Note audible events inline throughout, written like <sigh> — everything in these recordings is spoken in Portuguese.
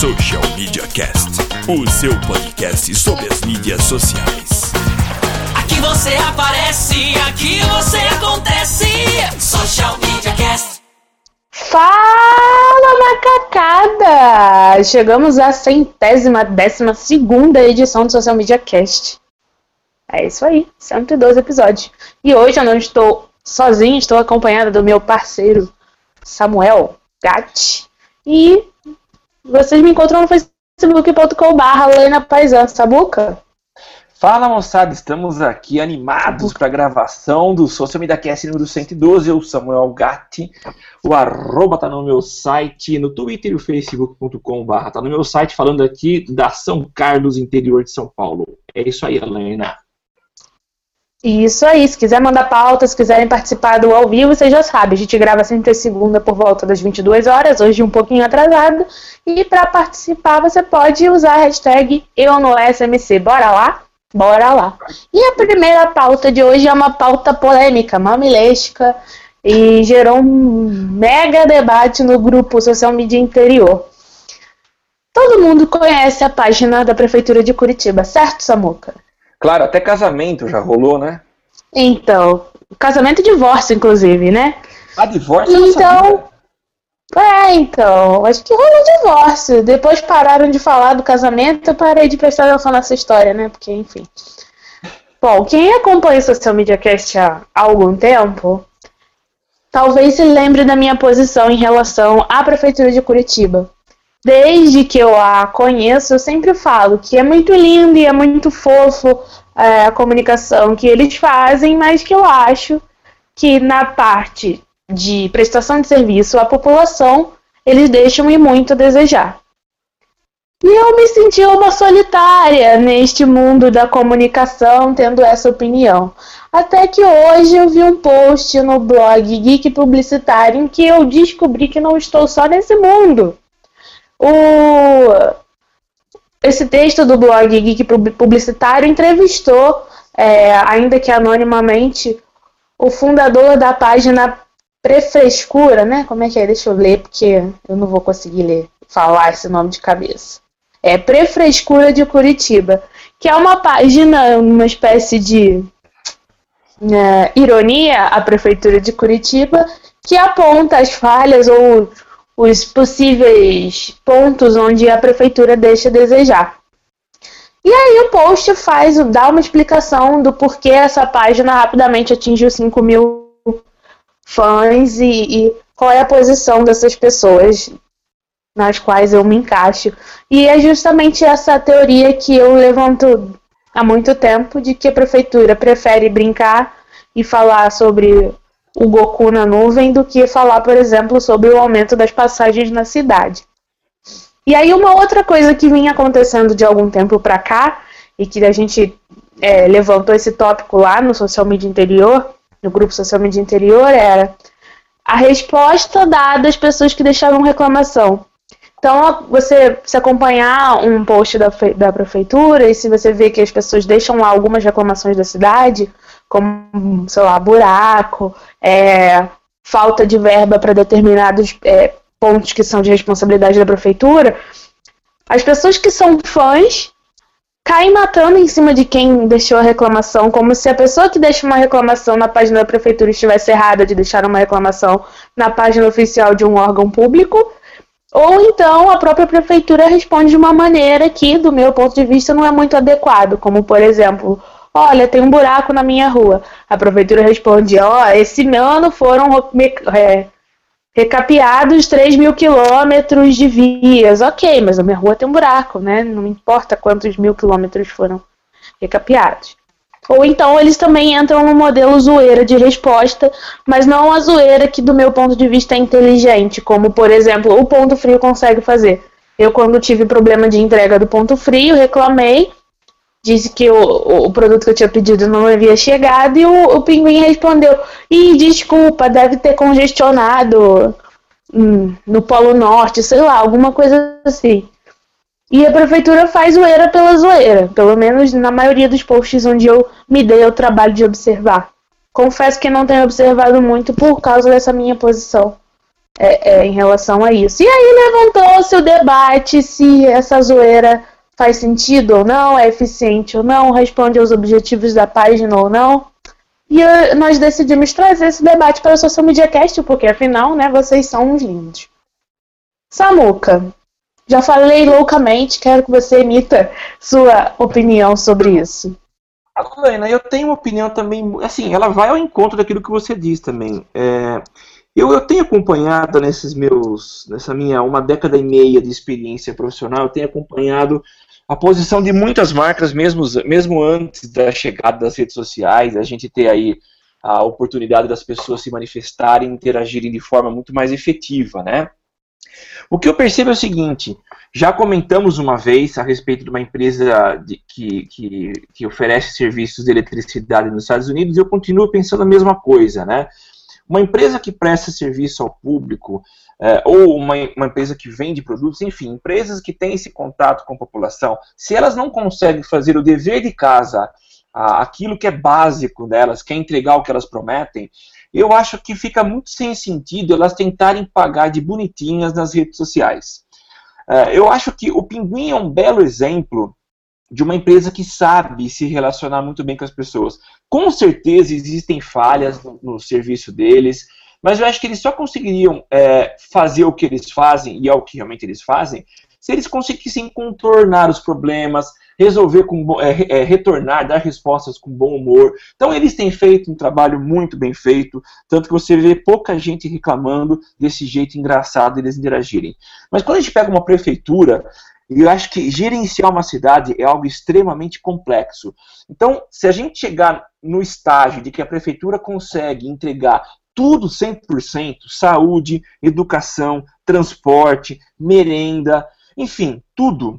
Social Media Cast, o seu podcast sobre as mídias sociais. Aqui você aparece, aqui você acontece. Social Media Cast. Fala macacada! Chegamos à centésima, décima segunda edição do Social Media Cast. É isso aí, 112 episódios. E hoje eu não estou sozinha, estou acompanhada do meu parceiro Samuel Gatti. E vocês me encontram no facebook.com.br Lena Paisan, Sabuca? Fala moçada, estamos aqui animados para a gravação do Social Media Cast número 112. Eu, Samuel Gatti. O arroba tá no meu site, no Twitter e o facebook.com.br. Tá no meu site falando aqui da São Carlos, interior de São Paulo. É isso aí, Helena. Isso aí, se quiser mandar pauta, se quiserem participar do ao vivo, você já sabe, a gente grava sempre segunda por volta das 22 horas, hoje um pouquinho atrasado. E para participar, você pode usar a hashtag eu no SMC. Bora lá? Bora lá. E a primeira pauta de hoje é uma pauta polêmica, mamilesca, e gerou um mega debate no grupo Social Media Interior. Todo mundo conhece a página da Prefeitura de Curitiba, certo, Samuca? Claro, até casamento já rolou, né? Então, casamento e divórcio, inclusive, né? A divórcio Então, é, então, acho que rolou divórcio. Depois pararam de falar do casamento, eu parei de prestar atenção nessa história, né? Porque, enfim. Bom, quem acompanha o Social Media Cast há algum tempo, talvez se lembre da minha posição em relação à Prefeitura de Curitiba. Desde que eu a conheço, eu sempre falo que é muito lindo e é muito fofo é, a comunicação que eles fazem, mas que eu acho que na parte de prestação de serviço à população, eles deixam e muito a desejar. E eu me senti uma solitária neste mundo da comunicação, tendo essa opinião. Até que hoje eu vi um post no blog Geek Publicitário em que eu descobri que não estou só nesse mundo. O... Esse texto do blog Geek Publicitário entrevistou, é, ainda que anonimamente, o fundador da página Prefrescura, né? Como é que é? Deixa eu ler, porque eu não vou conseguir ler, falar esse nome de cabeça. É Prefrescura de Curitiba, que é uma página, uma espécie de né, ironia à Prefeitura de Curitiba, que aponta as falhas ou os possíveis pontos onde a Prefeitura deixa a desejar. E aí o post faz, dá uma explicação do porquê essa página rapidamente atingiu 5 mil fãs e, e qual é a posição dessas pessoas nas quais eu me encaixo. E é justamente essa teoria que eu levanto há muito tempo de que a prefeitura prefere brincar e falar sobre o Goku na nuvem do que falar, por exemplo, sobre o aumento das passagens na cidade. E aí uma outra coisa que vinha acontecendo de algum tempo para cá e que a gente é, levantou esse tópico lá no social media interior, no grupo social media interior, era a resposta dada às pessoas que deixavam reclamação. Então, você se acompanhar um post da, da prefeitura e se você vê que as pessoas deixam lá algumas reclamações da cidade, como, sei lá, buraco, é, falta de verba para determinados é, pontos que são de responsabilidade da prefeitura, as pessoas que são fãs caem matando em cima de quem deixou a reclamação, como se a pessoa que deixa uma reclamação na página da prefeitura estivesse errada de deixar uma reclamação na página oficial de um órgão público, ou então a própria prefeitura responde de uma maneira que, do meu ponto de vista, não é muito adequado, como por exemplo, olha, tem um buraco na minha rua. A prefeitura responde, ó, oh, esse ano foram é, recapeados 3 mil quilômetros de vias. Ok, mas a minha rua tem um buraco, né? Não importa quantos mil quilômetros foram recapeados. Ou então eles também entram no modelo zoeira de resposta, mas não a zoeira que, do meu ponto de vista, é inteligente, como, por exemplo, o Ponto Frio consegue fazer. Eu, quando tive problema de entrega do Ponto Frio, reclamei, disse que o, o produto que eu tinha pedido não havia chegado e o, o pinguim respondeu: Ih, desculpa, deve ter congestionado hum, no Polo Norte, sei lá, alguma coisa assim. E a prefeitura faz zoeira pela zoeira, pelo menos na maioria dos posts onde eu me dei ao trabalho de observar. Confesso que não tenho observado muito por causa dessa minha posição é, é, em relação a isso. E aí levantou-se o debate se essa zoeira faz sentido ou não, é eficiente ou não, responde aos objetivos da página ou não. E eu, nós decidimos trazer esse debate para o Social Media Cast, porque afinal, né, vocês são uns lindos. Samuca, já falei loucamente, quero que você emita sua opinião sobre isso. Helena, eu tenho uma opinião também, assim, ela vai ao encontro daquilo que você diz também. É, eu, eu tenho acompanhado nesses meus, nessa minha uma década e meia de experiência profissional, eu tenho acompanhado a posição de muitas marcas, mesmo, mesmo antes da chegada das redes sociais, a gente ter aí a oportunidade das pessoas se manifestarem, interagirem de forma muito mais efetiva, né? O que eu percebo é o seguinte: já comentamos uma vez a respeito de uma empresa de, que, que, que, oferece serviços de eletricidade nos Estados Unidos e eu continuo pensando a mesma coisa, né? Uma empresa que presta serviço ao público, é, ou uma, uma, empresa que vende produtos, enfim, empresas que têm esse contato com a população, se elas não conseguem fazer o dever de casa, a, aquilo que é básico delas, que é entregar o que elas prometem, eu acho que fica muito sem sentido elas tentarem pagar de bonitinhas nas redes sociais. É, eu acho que o Pinguim é um belo exemplo de uma empresa que sabe se relacionar muito bem com as pessoas. Com certeza existem falhas no, no serviço deles, mas eu acho que eles só conseguiriam é, fazer o que eles fazem, e é o que realmente eles fazem, se eles conseguissem contornar os problemas, resolver com é, é, retornar, dar respostas com bom humor. Então eles têm feito um trabalho muito bem feito, tanto que você vê pouca gente reclamando desse jeito engraçado eles interagirem. Mas quando a gente pega uma prefeitura, eu acho que gerenciar uma cidade é algo extremamente complexo. Então, se a gente chegar no estágio de que a prefeitura consegue entregar tudo 100%, saúde, educação, transporte, merenda, enfim, tudo.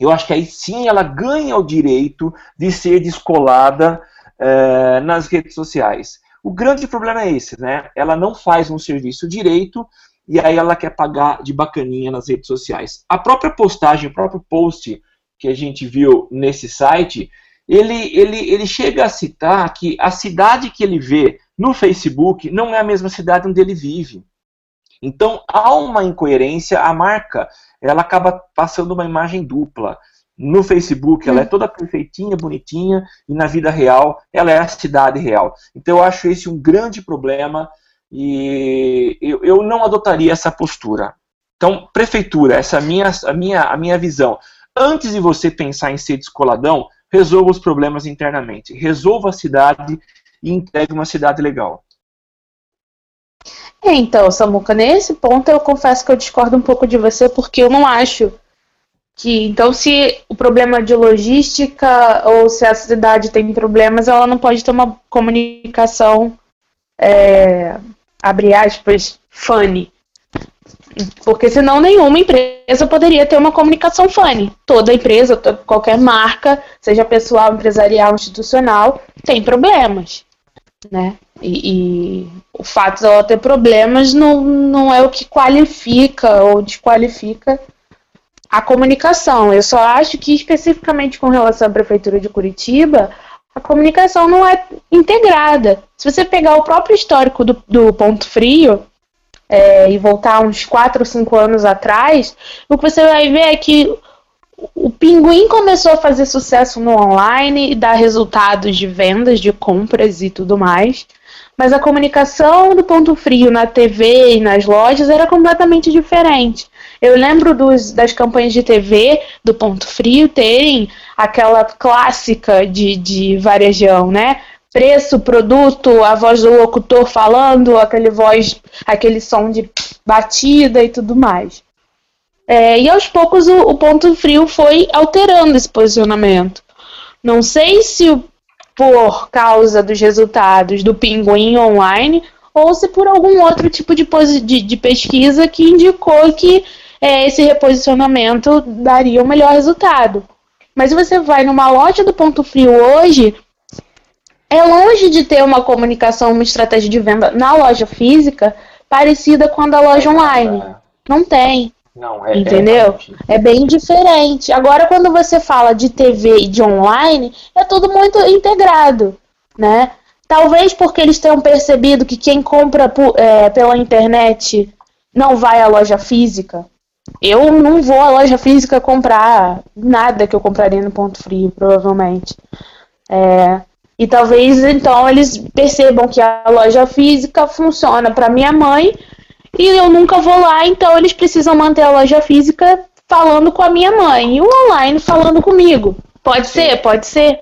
Eu acho que aí sim ela ganha o direito de ser descolada é, nas redes sociais. O grande problema é esse, né? Ela não faz um serviço direito e aí ela quer pagar de bacaninha nas redes sociais. A própria postagem, o próprio post que a gente viu nesse site, ele, ele, ele chega a citar que a cidade que ele vê no Facebook não é a mesma cidade onde ele vive. Então há uma incoerência, a marca ela acaba passando uma imagem dupla. No Facebook ela é toda perfeitinha, bonitinha, e na vida real ela é a cidade real. Então eu acho esse um grande problema e eu, eu não adotaria essa postura. Então, prefeitura, essa é a minha, a minha, a minha visão. Antes de você pensar em ser descoladão, resolva os problemas internamente. Resolva a cidade e entregue uma cidade legal. É, então, Samuca, nesse ponto eu confesso que eu discordo um pouco de você, porque eu não acho que. Então, se o problema é de logística ou se a cidade tem problemas, ela não pode ter uma comunicação, é, abre aspas, funny. Porque senão nenhuma empresa poderia ter uma comunicação funny. Toda empresa, qualquer marca, seja pessoal, empresarial, institucional, tem problemas né? E, e, o fato dela ter problemas não, não é o que qualifica ou desqualifica a comunicação. Eu só acho que, especificamente com relação à Prefeitura de Curitiba, a comunicação não é integrada. Se você pegar o próprio histórico do, do Ponto Frio é, e voltar uns 4 ou 5 anos atrás, o que você vai ver é que o Pinguim começou a fazer sucesso no online e dar resultados de vendas, de compras e tudo mais. Mas a comunicação do Ponto Frio na TV e nas lojas era completamente diferente. Eu lembro dos, das campanhas de TV do Ponto Frio terem aquela clássica de, de varejão, né? Preço, produto, a voz do locutor falando, aquele voz, aquele som de batida e tudo mais. É, e aos poucos o, o, ponto frio foi alterando esse posicionamento. Não sei se por causa dos resultados do Pinguim online ou se por algum outro tipo de, de, de pesquisa que indicou que é, esse reposicionamento daria o um melhor resultado. Mas você vai numa loja do ponto frio hoje, é longe de ter uma comunicação, uma estratégia de venda na loja física parecida com a da loja online. Não tem. Não, é, Entendeu? É, bem diferente. Agora, quando você fala de TV e de online, é tudo muito integrado, né? Talvez porque eles tenham percebido que quem compra é, pela internet não vai à loja física. Eu não vou à loja física comprar nada que eu compraria no ponto frio, provavelmente. É, e talvez então eles percebam que a loja física funciona para minha mãe e eu nunca vou lá, então eles precisam manter a loja física falando com a minha mãe e o online falando comigo. Pode ser, pode ser.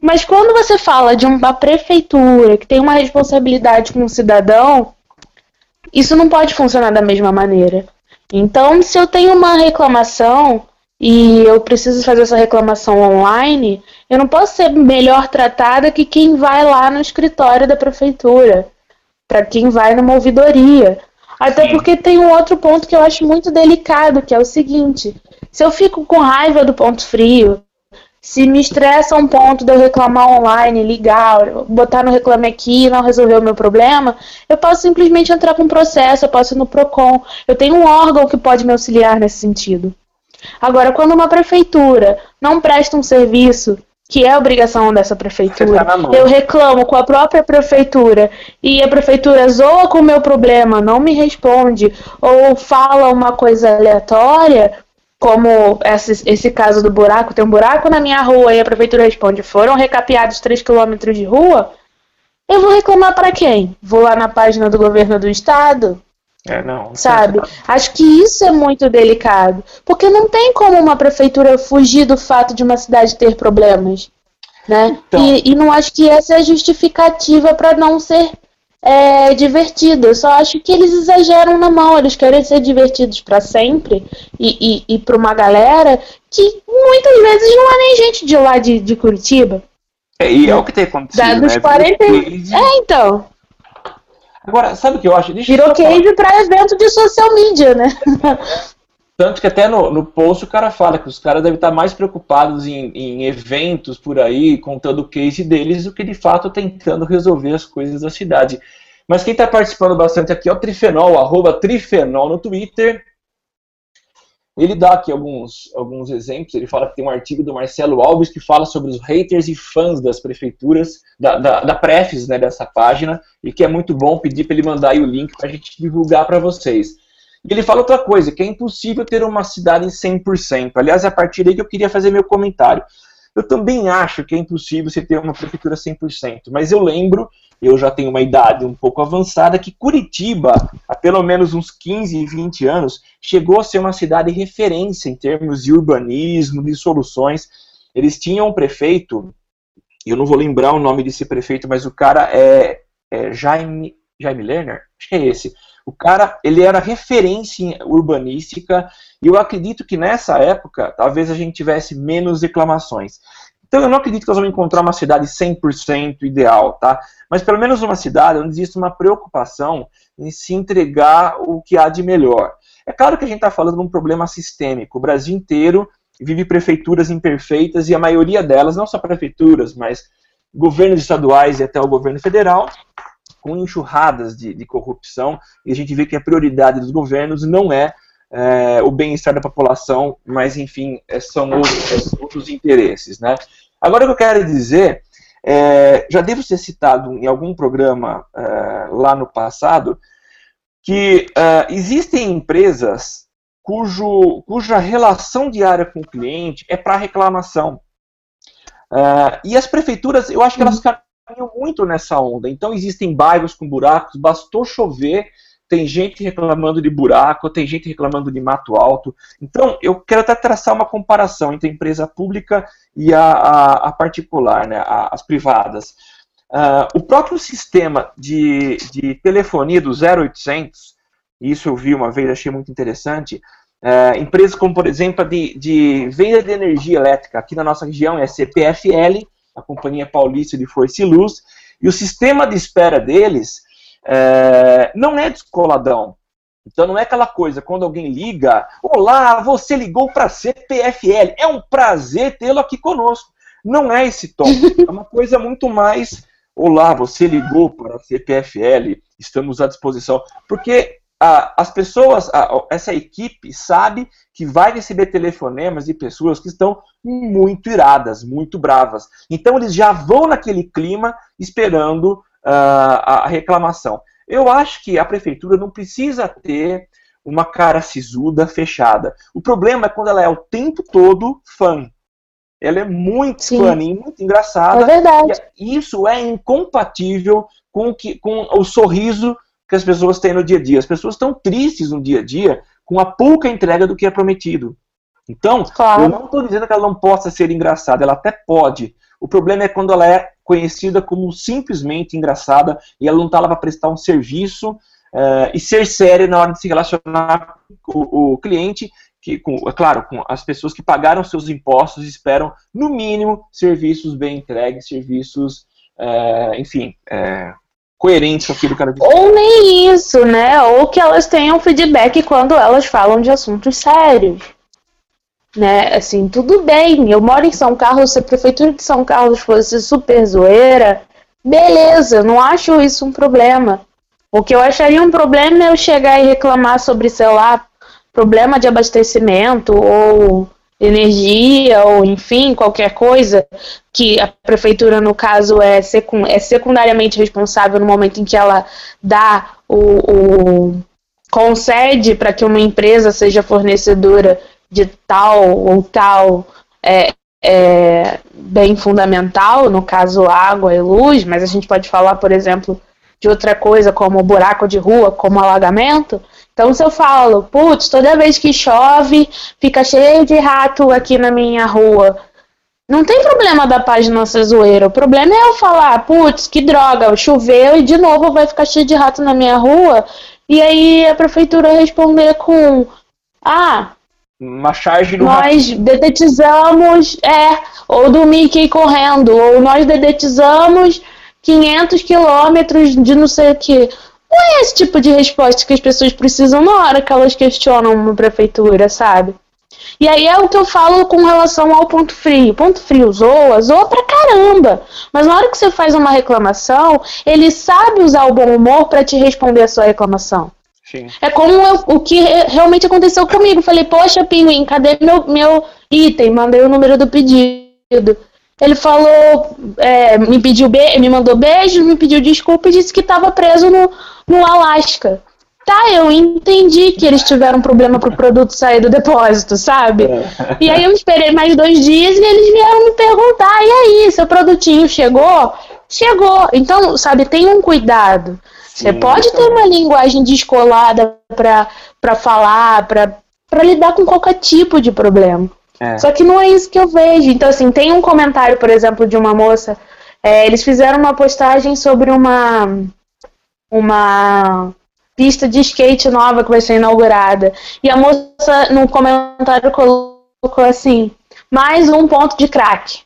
Mas quando você fala de uma prefeitura que tem uma responsabilidade com o cidadão, isso não pode funcionar da mesma maneira. Então, se eu tenho uma reclamação e eu preciso fazer essa reclamação online, eu não posso ser melhor tratada que quem vai lá no escritório da prefeitura, para quem vai numa ouvidoria. Até Sim. porque tem um outro ponto que eu acho muito delicado, que é o seguinte: se eu fico com raiva do ponto frio, se me estressa um ponto de eu reclamar online, ligar, botar no Reclame Aqui e não resolver o meu problema, eu posso simplesmente entrar com um processo, eu posso ir no PROCON. Eu tenho um órgão que pode me auxiliar nesse sentido. Agora, quando uma prefeitura não presta um serviço que é obrigação dessa prefeitura, tá eu reclamo com a própria prefeitura e a prefeitura zoa com o meu problema, não me responde ou fala uma coisa aleatória, como esse, esse caso do buraco, tem um buraco na minha rua e a prefeitura responde, foram recapeados 3 quilômetros de rua, eu vou reclamar para quem? Vou lá na página do governo do estado? É, não. Sabe? Acho que isso é muito delicado. Porque não tem como uma prefeitura fugir do fato de uma cidade ter problemas. Né? Então... E, e não acho que essa é a justificativa para não ser é, divertido. Eu só acho que eles exageram na mão. Eles querem ser divertidos para sempre e, e, e para uma galera que muitas vezes não é nem gente de lá de, de Curitiba. É, e é o que tem acontecido. Da, dos né? 40... É, então. Agora, sabe o que eu acho? Deixa Virou case para evento de social media, né? Tanto que até no, no post o cara fala que os caras devem estar mais preocupados em, em eventos por aí, contando o case deles, do que de fato tentando resolver as coisas da cidade. Mas quem está participando bastante aqui é o Trifenol, arroba Trifenol no Twitter. Ele dá aqui alguns, alguns exemplos. Ele fala que tem um artigo do Marcelo Alves que fala sobre os haters e fãs das prefeituras, da, da, da Prefis, né, dessa página, e que é muito bom pedir para ele mandar aí o link para a gente divulgar para vocês. E ele fala outra coisa, que é impossível ter uma cidade em 100%. Aliás, é a partir daí que eu queria fazer meu comentário. Eu também acho que é impossível você ter uma prefeitura 100%, mas eu lembro eu já tenho uma idade um pouco avançada, que Curitiba, há pelo menos uns 15, 20 anos, chegou a ser uma cidade referência em termos de urbanismo, de soluções. Eles tinham um prefeito, eu não vou lembrar o nome desse prefeito, mas o cara é, é Jaime, Jaime Lerner? Acho que é esse. O cara, ele era referência urbanística, e eu acredito que nessa época, talvez a gente tivesse menos reclamações. Então eu não acredito que nós vamos encontrar uma cidade 100% ideal, tá? Mas pelo menos uma cidade onde existe uma preocupação em se entregar o que há de melhor. É claro que a gente está falando de um problema sistêmico. O Brasil inteiro vive prefeituras imperfeitas e a maioria delas, não só prefeituras, mas governos estaduais e até o governo federal, com enxurradas de, de corrupção. E a gente vê que a prioridade dos governos não é é, o bem-estar da população, mas enfim, é, são outros, é, outros, interesses. Né? Agora o que eu quero dizer, é, já devo ser citado em algum programa é, lá no passado, que é, existem empresas cujo, cuja relação diária com o cliente é para reclamação. e as prefeituras, eu acho que elas uhum. Muito nessa onda. Então existem bairros com buracos, bastou chover tem gente reclamando de buraco, tem gente reclamando de mato alto. Então, eu quero até traçar uma comparação entre a empresa pública e a, a, a particular, né, a, as privadas. Uh, o próprio sistema de, de telefonia do 0800, isso eu vi uma vez, achei muito interessante, uh, empresas como, por exemplo, de, de venda de energia elétrica, aqui na nossa região é CPFL, a Companhia Paulista de Força e Luz, e o sistema de espera deles é, não é descoladão. Então não é aquela coisa, quando alguém liga, olá, você ligou para CPFL, é um prazer tê-lo aqui conosco. Não é esse tom, <laughs> é uma coisa muito mais, olá, você ligou para a CPFL, estamos à disposição. Porque as pessoas, essa equipe sabe que vai receber telefonemas de pessoas que estão muito iradas, muito bravas. Então eles já vão naquele clima esperando uh, a reclamação. Eu acho que a prefeitura não precisa ter uma cara sisuda, fechada. O problema é quando ela é o tempo todo fã. Ela é muito Sim. funny, muito engraçada. É verdade. E isso é incompatível com, que, com o sorriso que as pessoas têm no dia a dia. As pessoas estão tristes no dia a dia com a pouca entrega do que é prometido. Então, claro. eu não estou dizendo que ela não possa ser engraçada, ela até pode. O problema é quando ela é conhecida como simplesmente engraçada e ela não está lá para prestar um serviço uh, e ser séria na hora de se relacionar com o, o cliente, que, com, é claro, com as pessoas que pagaram seus impostos e esperam, no mínimo, serviços bem entregues, serviços, uh, enfim, uh, coerentes com aquilo que ela Ou nem isso, né? Ou que elas tenham feedback quando elas falam de assuntos sérios. Né? Assim, tudo bem. Eu moro em São Carlos, se a prefeitura de São Carlos fosse super zoeira, beleza, não acho isso um problema. O que eu acharia um problema é eu chegar e reclamar sobre, sei lá, problema de abastecimento ou energia ou enfim, qualquer coisa que a prefeitura, no caso, é, secund é secundariamente responsável no momento em que ela dá o, o concede para que uma empresa seja fornecedora de tal ou tal é, é, bem fundamental, no caso água e luz, mas a gente pode falar, por exemplo, de outra coisa como buraco de rua, como alagamento, então, se eu falo, putz, toda vez que chove, fica cheio de rato aqui na minha rua. Não tem problema da página ser zoeira. O problema é eu falar, putz, que droga, choveu e de novo vai ficar cheio de rato na minha rua. E aí a prefeitura responder com, ah, uma charge do Nós rato. dedetizamos, é, ou do Mickey correndo, ou nós dedetizamos 500 quilômetros de não sei o que. Não é esse tipo de resposta que as pessoas precisam na hora que elas questionam uma prefeitura, sabe? E aí é o que eu falo com relação ao ponto frio. Ponto frio zoa, zoa pra caramba. Mas na hora que você faz uma reclamação, ele sabe usar o bom humor para te responder a sua reclamação. Sim. É como eu, o que realmente aconteceu comigo. Falei, poxa, Pinguim, cadê meu, meu item? Mandei o número do pedido. Ele falou, é, me pediu me mandou beijo, me pediu desculpa e disse que estava preso no, no Alasca. Tá, eu entendi que eles tiveram problema pro produto sair do depósito, sabe? É. E aí eu esperei mais dois dias e eles vieram me perguntar, e aí, seu produtinho chegou? Chegou. Então, sabe, tem um cuidado. Você pode ter uma linguagem descolada para falar, para lidar com qualquer tipo de problema. É. Só que não é isso que eu vejo. Então, assim, tem um comentário, por exemplo, de uma moça. É, eles fizeram uma postagem sobre uma, uma pista de skate nova que vai ser inaugurada. E a moça, no comentário, colocou assim: mais um ponto de crack.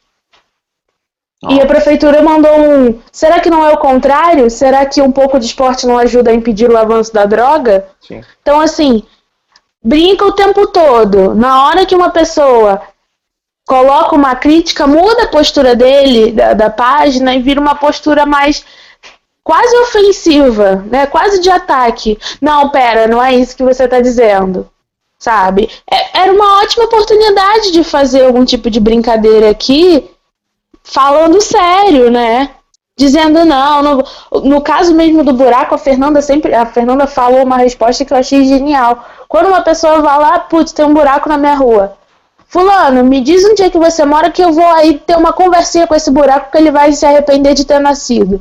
E a prefeitura mandou um. Será que não é o contrário? Será que um pouco de esporte não ajuda a impedir o avanço da droga? Sim. Então, assim, brinca o tempo todo. Na hora que uma pessoa coloca uma crítica, muda a postura dele, da, da página, e vira uma postura mais quase ofensiva, né? Quase de ataque. Não, pera, não é isso que você está dizendo. Sabe? É, era uma ótima oportunidade de fazer algum tipo de brincadeira aqui, falando sério, né? Dizendo não, no, no caso mesmo do buraco, a Fernanda sempre, a Fernanda falou uma resposta que eu achei genial. Quando uma pessoa vai lá, putz, tem um buraco na minha rua. Fulano, me diz um dia que você mora que eu vou aí ter uma conversinha com esse buraco que ele vai se arrepender de ter nascido.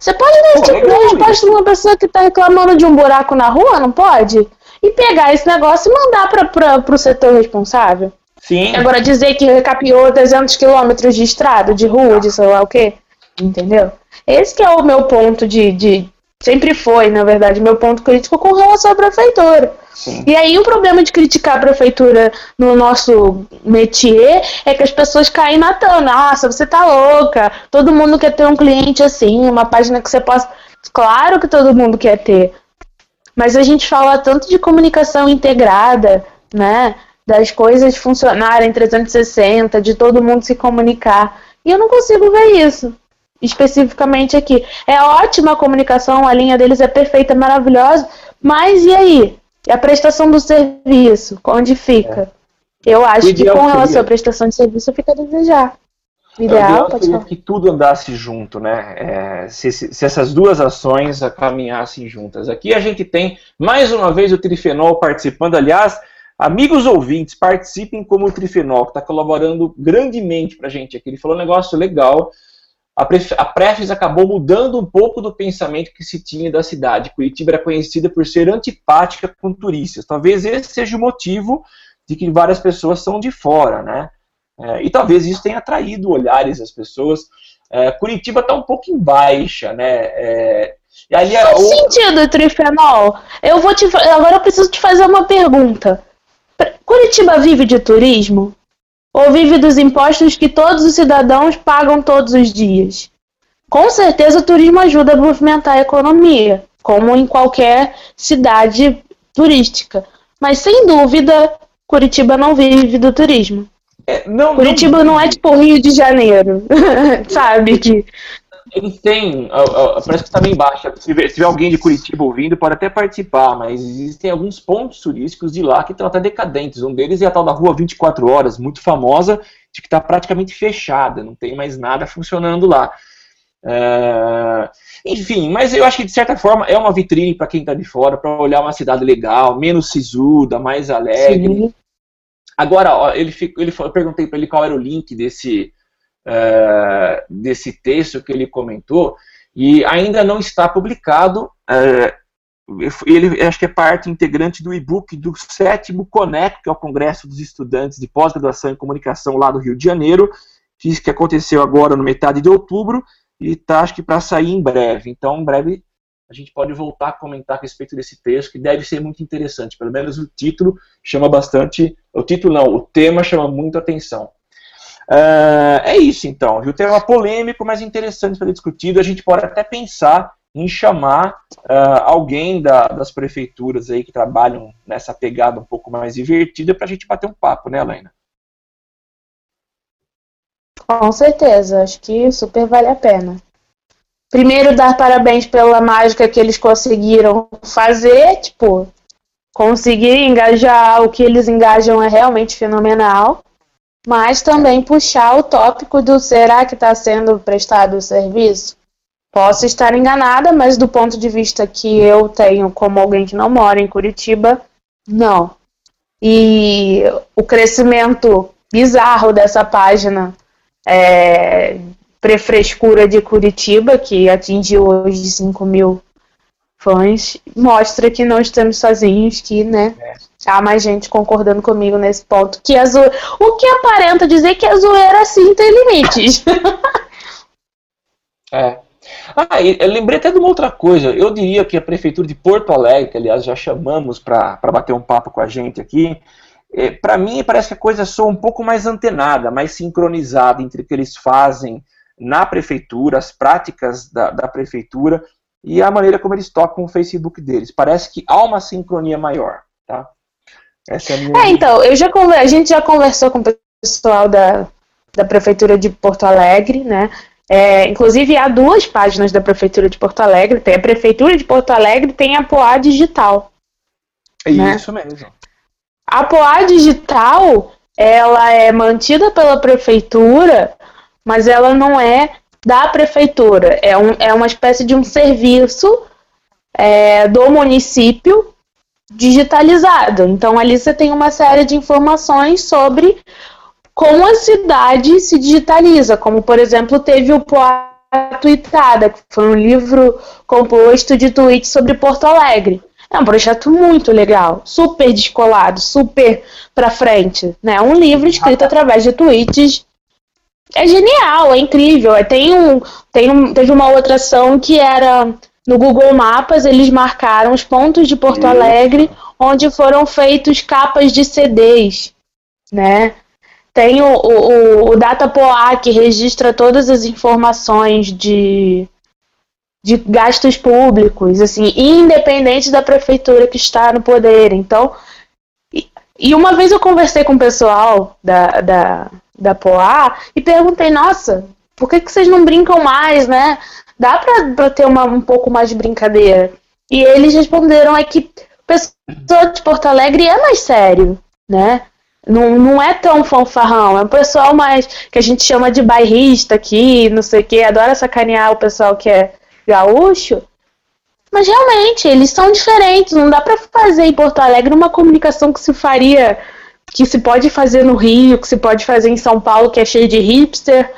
Você pode dar esse tipo de resposta de uma pessoa que está reclamando de um buraco na rua, não pode? E pegar esse negócio e mandar para o setor responsável. Sim. Agora dizer que recapiou 300 quilômetros de estrada, de rua, de sei lá o quê. Entendeu? Esse que é o meu ponto de, de. Sempre foi, na verdade, meu ponto crítico com relação à prefeitura. Sim. E aí o problema de criticar a prefeitura no nosso métier é que as pessoas caem na tana. Nossa, você tá louca. Todo mundo quer ter um cliente assim, uma página que você possa. Claro que todo mundo quer ter. Mas a gente fala tanto de comunicação integrada, né? Das coisas funcionarem 360, de todo mundo se comunicar. E eu não consigo ver isso especificamente aqui. É ótima a comunicação, a linha deles é perfeita, maravilhosa, mas e aí? E a prestação do serviço, onde fica? É. Eu acho que com relação à prestação de serviço fica a desejar. O ideal, pode falar. que tudo andasse junto, né? É, se, se, essas duas ações caminhassem juntas. Aqui a gente tem, mais uma vez, o Trifenol participando. Aliás, amigos ouvintes, participem como o Trifenol, que está colaborando grandemente para a gente aqui. Ele falou um negócio legal a, Prefis acabou mudando um pouco do pensamento que se tinha da cidade. Curitiba era conhecida por ser antipática com turistas. Talvez esse seja o motivo de que várias pessoas são de fora, né? É, e talvez isso tenha atraído olhares das pessoas. É, Curitiba está um pouco em baixa, né? É, e ali Faz o... sentido, Trifenol. Eu vou te agora eu preciso te fazer uma pergunta. Curitiba vive de turismo? Ou vive dos impostos que todos os cidadãos pagam todos os dias. Com certeza, o turismo ajuda a movimentar a economia, como em qualquer cidade turística. Mas, sem dúvida, Curitiba não vive do turismo. É, não, Curitiba não, não, é tipo Rio de Janeiro, <laughs> sabe? Que eles têm, parece que está bem baixa. Se tiver, alguém de Curitiba ouvindo, pode até participar, mas existem alguns pontos turísticos de lá que estão até decadentes. Um deles é a tal da Rua 24 Horas, muito famosa, de que está praticamente fechada, não tem mais nada funcionando lá. É... Enfim, mas eu acho que de certa forma é uma vitrine para quem está de fora, para olhar uma cidade legal, menos sisuda, mais alegre. Sim. Agora, ó, ele, ele, eu perguntei para ele qual era o link desse uh, desse texto que ele comentou, e ainda não está publicado. Uh, ele acho que é parte integrante do e-book do sétimo CONEC, que é o Congresso dos Estudantes de Pós-Graduação em Comunicação lá do Rio de Janeiro, que aconteceu agora no metade de outubro, e está acho que para sair em breve. Então, em breve a gente pode voltar a comentar a respeito desse texto, que deve ser muito interessante. Pelo menos o título chama bastante. O título não, o tema chama muito atenção. Uh, é isso então, viu? Tema polêmico, mas interessante para ser discutido. A gente pode até pensar em chamar uh, alguém da, das prefeituras aí que trabalham nessa pegada um pouco mais divertida para a gente bater um papo, né, Helena? Com certeza, acho que super vale a pena. Primeiro, dar parabéns pela mágica que eles conseguiram fazer, tipo, conseguir engajar, o que eles engajam é realmente fenomenal mas também puxar o tópico do será que está sendo prestado o serviço? Posso estar enganada, mas do ponto de vista que eu tenho como alguém que não mora em Curitiba, não. E o crescimento bizarro dessa página é, Prefrescura de Curitiba, que atingiu hoje 5 mil fãs, mostra que não estamos sozinhos, que né, é. Há mais gente concordando comigo nesse ponto. Que a zo... O que aparenta dizer que a zoeira sim tem limites. <laughs> é. Ah, eu lembrei até de uma outra coisa. Eu diria que a Prefeitura de Porto Alegre, que aliás já chamamos para bater um papo com a gente aqui, é, para mim parece que a coisa soa um pouco mais antenada, mais sincronizada entre o que eles fazem na Prefeitura, as práticas da, da Prefeitura e a maneira como eles tocam o Facebook deles. Parece que há uma sincronia maior, tá? Essa é a minha. É, então, eu já a gente já conversou com o pessoal da, da Prefeitura de Porto Alegre, né? É, inclusive, há duas páginas da Prefeitura de Porto Alegre. Tem a Prefeitura de Porto Alegre tem a Poá Digital. É né? isso mesmo. A Poá Digital, ela é mantida pela Prefeitura, mas ela não é da prefeitura. É, um, é uma espécie de um serviço é, do município digitalizado. Então ali você tem uma série de informações sobre como a cidade se digitaliza, como por exemplo teve o Poá Tweetada, que foi um livro composto de tweets sobre Porto Alegre. É um projeto muito legal, super descolado, super pra frente, né? Um livro escrito através de tweets é genial, é incrível. Tem um, tem um, teve uma outra ação que era no Google Mapas, eles marcaram os pontos de Porto Alegre onde foram feitos capas de CDs, né? Tem o, o, o Datapoa que registra todas as informações de, de gastos públicos, assim, independente da prefeitura que está no poder. Então, e, e uma vez eu conversei com o pessoal da, da, da POA e perguntei, nossa, por que, que vocês não brincam mais, né? Dá pra, pra ter uma, um pouco mais de brincadeira. E eles responderam é que o pessoal de Porto Alegre é mais sério, né? Não, não é tão fanfarrão, é um pessoal mais que a gente chama de bairrista aqui, não sei o que, adora sacanear o pessoal que é gaúcho. Mas realmente, eles são diferentes, não dá para fazer em Porto Alegre uma comunicação que se faria, que se pode fazer no Rio, que se pode fazer em São Paulo, que é cheio de hipster,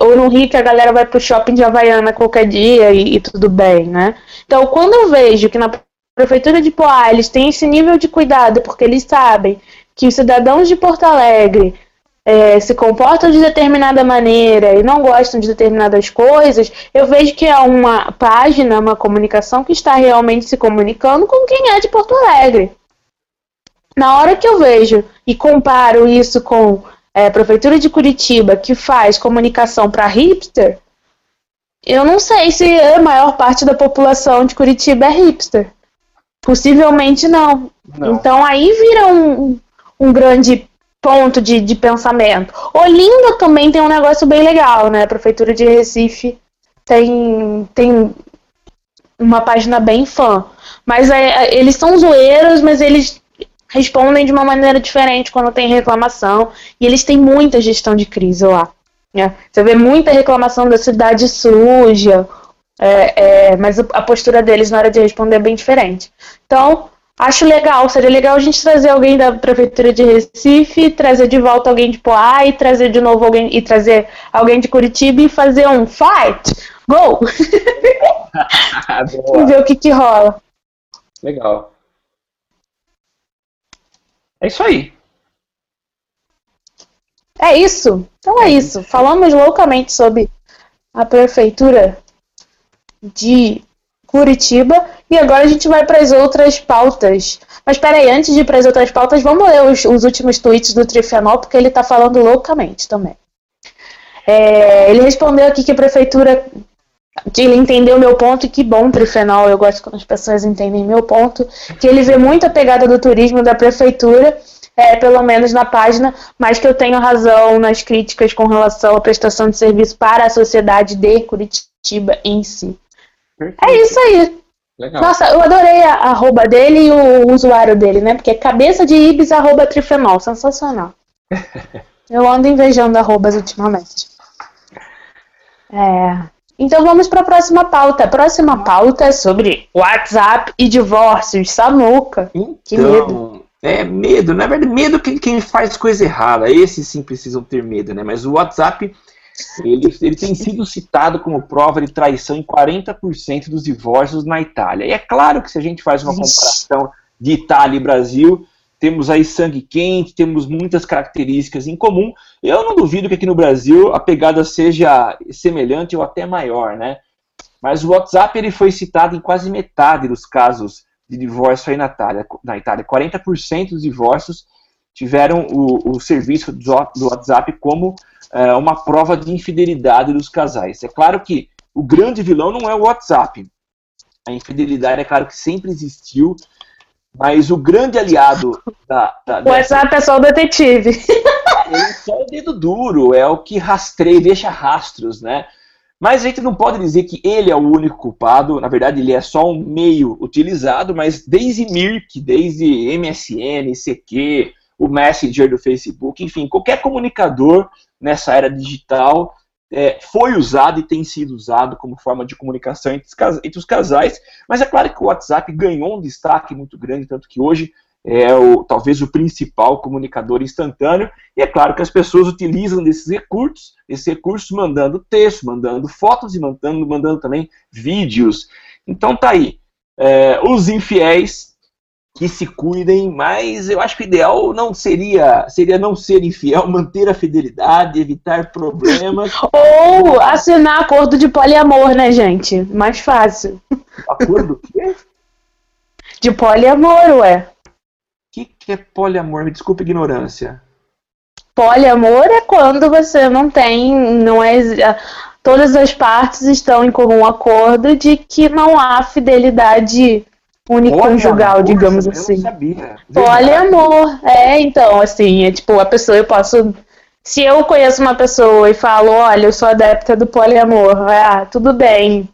ou no Rio que a galera vai pro shopping de Havaiana qualquer dia e, e tudo bem, né? Então, quando eu vejo que na prefeitura de Poá eles têm esse nível de cuidado, porque eles sabem que os cidadãos de Porto Alegre é, se comportam de determinada maneira e não gostam de determinadas coisas, eu vejo que é uma página, uma comunicação que está realmente se comunicando com quem é de Porto Alegre. Na hora que eu vejo e comparo isso com é, a Prefeitura de Curitiba, que faz comunicação para hipster, eu não sei se a maior parte da população de Curitiba é hipster. Possivelmente não. não. Então aí vira um, um grande ponto de, de pensamento. Olinda também tem um negócio bem legal, né? A Prefeitura de Recife tem, tem uma página bem fã. Mas é, é, eles são zoeiros, mas eles respondem de uma maneira diferente quando tem reclamação. E eles têm muita gestão de crise lá. Né? Você vê muita reclamação da cidade suja, é, é, mas a postura deles na hora de responder é bem diferente. Então, Acho legal, seria legal a gente trazer alguém da prefeitura de Recife, trazer de volta alguém de Poá e trazer de novo alguém e trazer alguém de Curitiba e fazer um fight, go. e <laughs> <laughs> ver o que que rola. Legal. É isso aí. É isso. Então é, é isso. Falamos loucamente sobre a prefeitura de Curitiba. E agora a gente vai para as outras pautas. Mas peraí, antes de ir para as outras pautas, vamos ler os, os, últimos tweets do Trifenol, porque ele está falando loucamente também. É, ele respondeu aqui que a prefeitura. Que ele entendeu meu ponto e que bom, Trifenol. Eu gosto quando as pessoas entendem meu ponto. Que ele vê muita pegada do turismo da prefeitura, é, pelo menos na página, mas que eu tenho razão nas críticas com relação à prestação de serviço para a sociedade de Curitiba em si. Perfeito. É isso aí. Legal. Nossa, eu adorei a arroba dele e o usuário dele, né? Porque é cabeça de ibis arroba trifenol. Sensacional. <laughs> eu ando invejando arrobas ultimamente. É. Então vamos para a próxima pauta. A próxima pauta é sobre WhatsApp e divórcios. Samuca. Então, que medo. É medo, na verdade, medo que quem faz coisa errada. Esses sim precisam ter medo, né? Mas o WhatsApp ele, ele tem sido citado como prova de traição em 40% dos divórcios na Itália. E é claro que se a gente faz uma comparação de Itália e Brasil, temos aí sangue quente, temos muitas características em comum. Eu não duvido que aqui no Brasil a pegada seja semelhante ou até maior, né? Mas o WhatsApp ele foi citado em quase metade dos casos de divórcio aí na Itália. Na Itália 40% dos divórcios tiveram o, o serviço do, WhatsApp como é, uma prova de infidelidade dos casais. É claro que o grande vilão não é o WhatsApp. A infidelidade, é claro que sempre existiu, mas o grande aliado da. da o WhatsApp é só o detetive. <laughs> É só o dedo duro, é o que rastreia, deixa rastros, né? Mas a gente não pode dizer que ele é o único culpado, na verdade ele é só um meio utilizado, mas desde Mirk, desde MSN, CQ, o Messenger do Facebook, enfim, qualquer comunicador nessa era digital é, foi usado e tem sido usado como forma de comunicação entre os, entre os casais, mas é claro que o WhatsApp ganhou um destaque muito grande, tanto que hoje é o, talvez o principal comunicador instantâneo, e é claro que as pessoas utilizam desses recursos, esses recursos mandando texto, mandando fotos e mandando, mandando também vídeos. Então tá aí. É, os infiéis que se cuidem, mas eu acho que o ideal não seria seria não ser infiel, <laughs> manter a fidelidade, evitar problemas. <laughs> Ou assinar acordo de poliamor, né, gente? Mais fácil. Acordo o quê? De poliamor, ué. O que, que é poliamor? Me desculpe a ignorância. Poliamor é quando você não tem, não é todas as partes estão em comum acordo de que não há fidelidade uniconjugal, digamos eu assim. Não sabia. Poliamor. É, então, assim, é tipo, a pessoa, eu posso. Se eu conheço uma pessoa e falo, olha, eu sou adepta do poliamor, ah, tudo bem.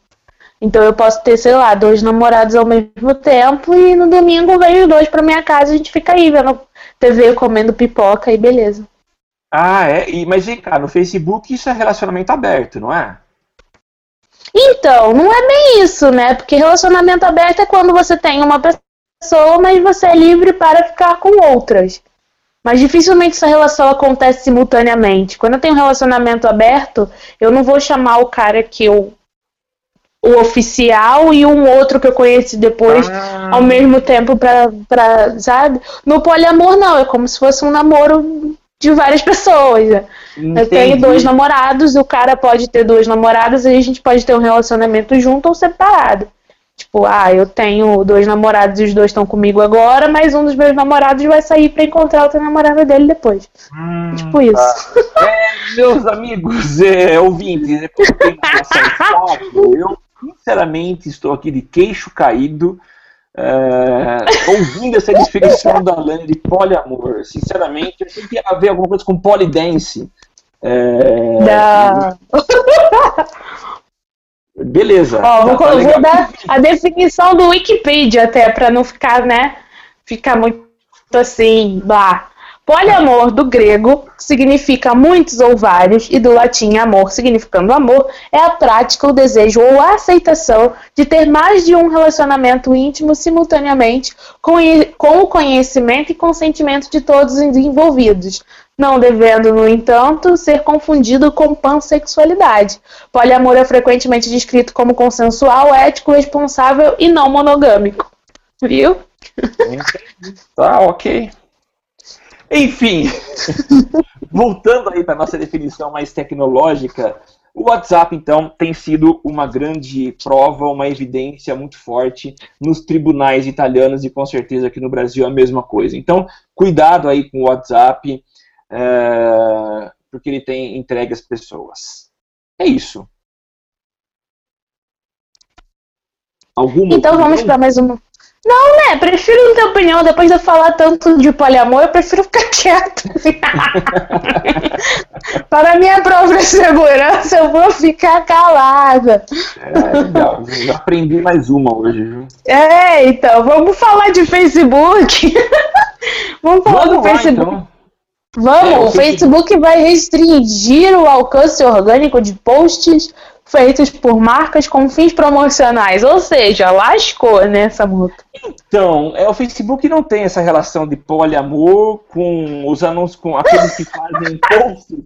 Então eu posso ter, sei lá, dois namorados ao mesmo tempo e no domingo vem os dois pra minha casa e a gente fica aí vendo TV, comendo pipoca e beleza. Ah, é? E, mas vem cá, no Facebook isso é relacionamento aberto, não é? Então, não é bem isso, né? Porque relacionamento aberto é quando você tem uma pessoa, mas você é livre para ficar com outras. Mas dificilmente essa relação acontece simultaneamente. Quando eu tenho um relacionamento aberto, eu não vou chamar o cara que eu. o oficial e um outro que eu conheci depois Ah. ao mesmo tempo pra, pra. sabe? No poliamor, não. É como se fosse um namoro de várias pessoas. né? Eu tenho Entendi. dois namorados, o cara pode ter duas namoradas e a gente pode ter um relacionamento junto ou separado. Tipo, ah, eu tenho dois namorados e os dois estão comigo agora, mas um dos meus namorados vai sair pra encontrar outra namorada dele depois. Hum, Tipo isso. É, meus amigos, é, ouvintes, depois que tem relação estável, eu sinceramente estou aqui de queixo caído, é, ouvindo essa definição da Lani de poliamor. Sinceramente, eu achei que ia haver alguma coisa com polidense. É, Da... <laughs> Beleza. Ó, vou, tá, vou dar a definição do Wikipedia até, pra não ficar, né? Ficar muito assim, blá. Poliamor, do grego, significa muitos ou vários, e do latim amor, significando amor, é a prática, o desejo ou a aceitação de ter mais de um relacionamento íntimo simultaneamente, com, com o conhecimento e consentimento de todos os envolvidos, não devendo, no entanto, ser confundido com pansexualidade. Poliamor é frequentemente descrito como consensual, ético, responsável e não monogâmico. Viu? Tá, ok. Enfim, <laughs> voltando aí para nossa definição mais tecnológica, o WhatsApp, então, tem sido uma grande prova, uma evidência muito forte nos tribunais italianos e com certeza aqui no Brasil é a mesma coisa. Então, cuidado aí com o WhatsApp, é, porque ele tem entregue às pessoas. É isso. Alguma Então vamos para mais uma. Não, né? Prefiro não ter opinião. Depois de eu falar tanto de poliamor, eu prefiro ficar <laughs> quieto. para minha própria segurança, eu vou ficar calada. É, legal. Eu aprendi mais uma hoje, viu? É, então, vamos falar de Facebook. <laughs> vamos falar do Vamos lá, Facebook. então. Vamos, É, o Facebook vai restringir o alcance orgânico de posts feitos por marcas com fins promocionais. Ou seja, lascou nessa multa. Então, é, o Facebook não tem essa relação de poliamor com os anúncios, com aqueles que fazem <laughs> posts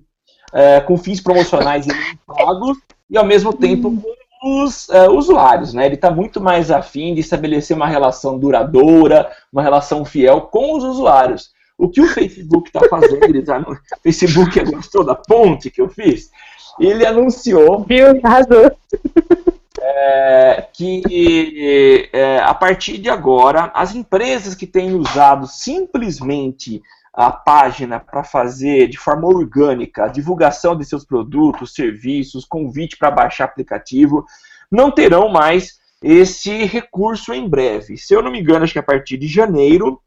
é, com fins promocionais e pagos, e ao mesmo tempo com os é, usuários. Né? Ele está muito mais afim de estabelecer uma relação duradoura, uma relação fiel com os usuários. O que o Facebook está fazendo, ele tá no Facebook gostou da ponte que eu fiz? Ele anunciou Viu? Arrasou. <laughs> é, que é, a partir de agora, as empresas que têm usado simplesmente a página para fazer de forma orgânica a divulgação de seus produtos, serviços, convite para baixar aplicativo, não terão mais esse recurso em breve. Se eu não me engano, acho que a partir de janeiro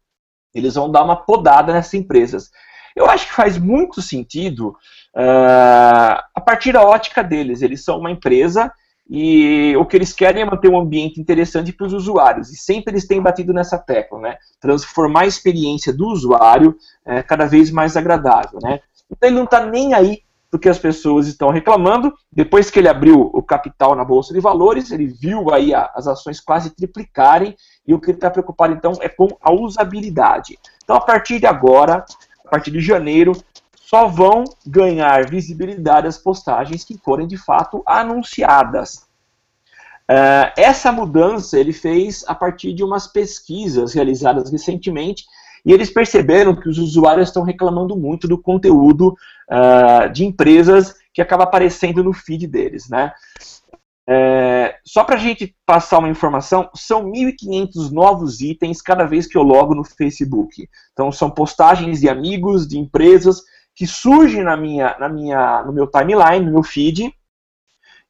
eles vão dar uma podada nessas empresas. Eu acho que faz muito sentido ah, a partir da ótica deles. Eles são uma empresa e o que eles querem é manter um ambiente interessante para os usuários. E sempre eles têm batido nessa tecla, né? Transformar a experiência do usuário eh, cada vez mais agradável, né? Então ele não está nem aí porque as pessoas estão reclamando. Depois que ele abriu o capital na Bolsa de Valores, ele viu aí as ações quase triplicarem e o que ele está preocupado então é com a usabilidade. Então a partir de agora, a partir de janeiro, só vão ganhar visibilidade as postagens que forem de fato anunciadas. Eh, essa mudança ele fez a partir de umas pesquisas realizadas recentemente e eles perceberam que os usuários estão reclamando muito do conteúdo ah, de empresas que acaba aparecendo no feed deles, né? É, só para a gente passar uma informação, são 1.500 novos itens cada vez que eu logo no Facebook. Então são postagens de amigos, de empresas que surgem na minha, na minha, no meu timeline, no meu feed,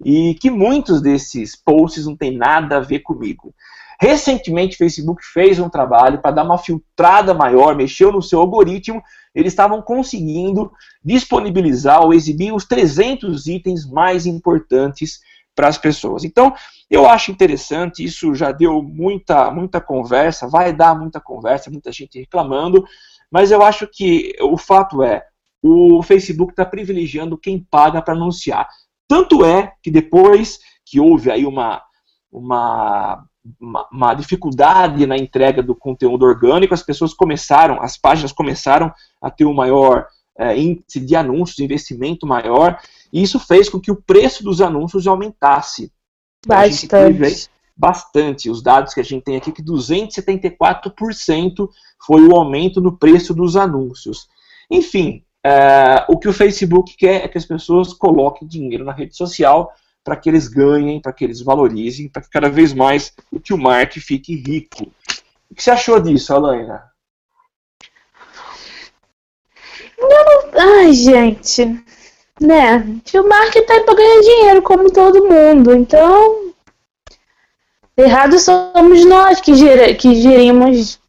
e que muitos desses posts não tem nada a ver comigo. Recentemente, o Facebook fez um trabalho para dar uma filtrada maior, mexeu no seu algoritmo, eles estavam conseguindo disponibilizar ou exibir os 300 itens mais importantes para as pessoas. Então, eu acho interessante, isso já deu muita, muita conversa, vai dar muita conversa, muita gente reclamando, mas eu acho que o fato é, o Facebook está privilegiando quem paga para anunciar. Tanto é que depois que houve aí uma, uma uma, uma, dificuldade na entrega do conteúdo orgânico, as pessoas começaram, as páginas começaram a ter um maior é, índice de anúncios, de investimento maior, e isso fez com que o preço dos anúncios aumentasse. Bastante. Bastante. Os dados que a gente tem aqui, que 274% foi o aumento no preço dos anúncios. Enfim, é, o que o Facebook quer é que as pessoas coloquem dinheiro na rede social para que eles ganhem, para que eles valorizem, para que cada vez mais o tio Mark fique rico. O que você achou disso, Alaina? Não, ai, gente. Né? Tio Mark tá aí pra ganhar dinheiro, como todo mundo. Então. Errado somos nós que, ger que gerimos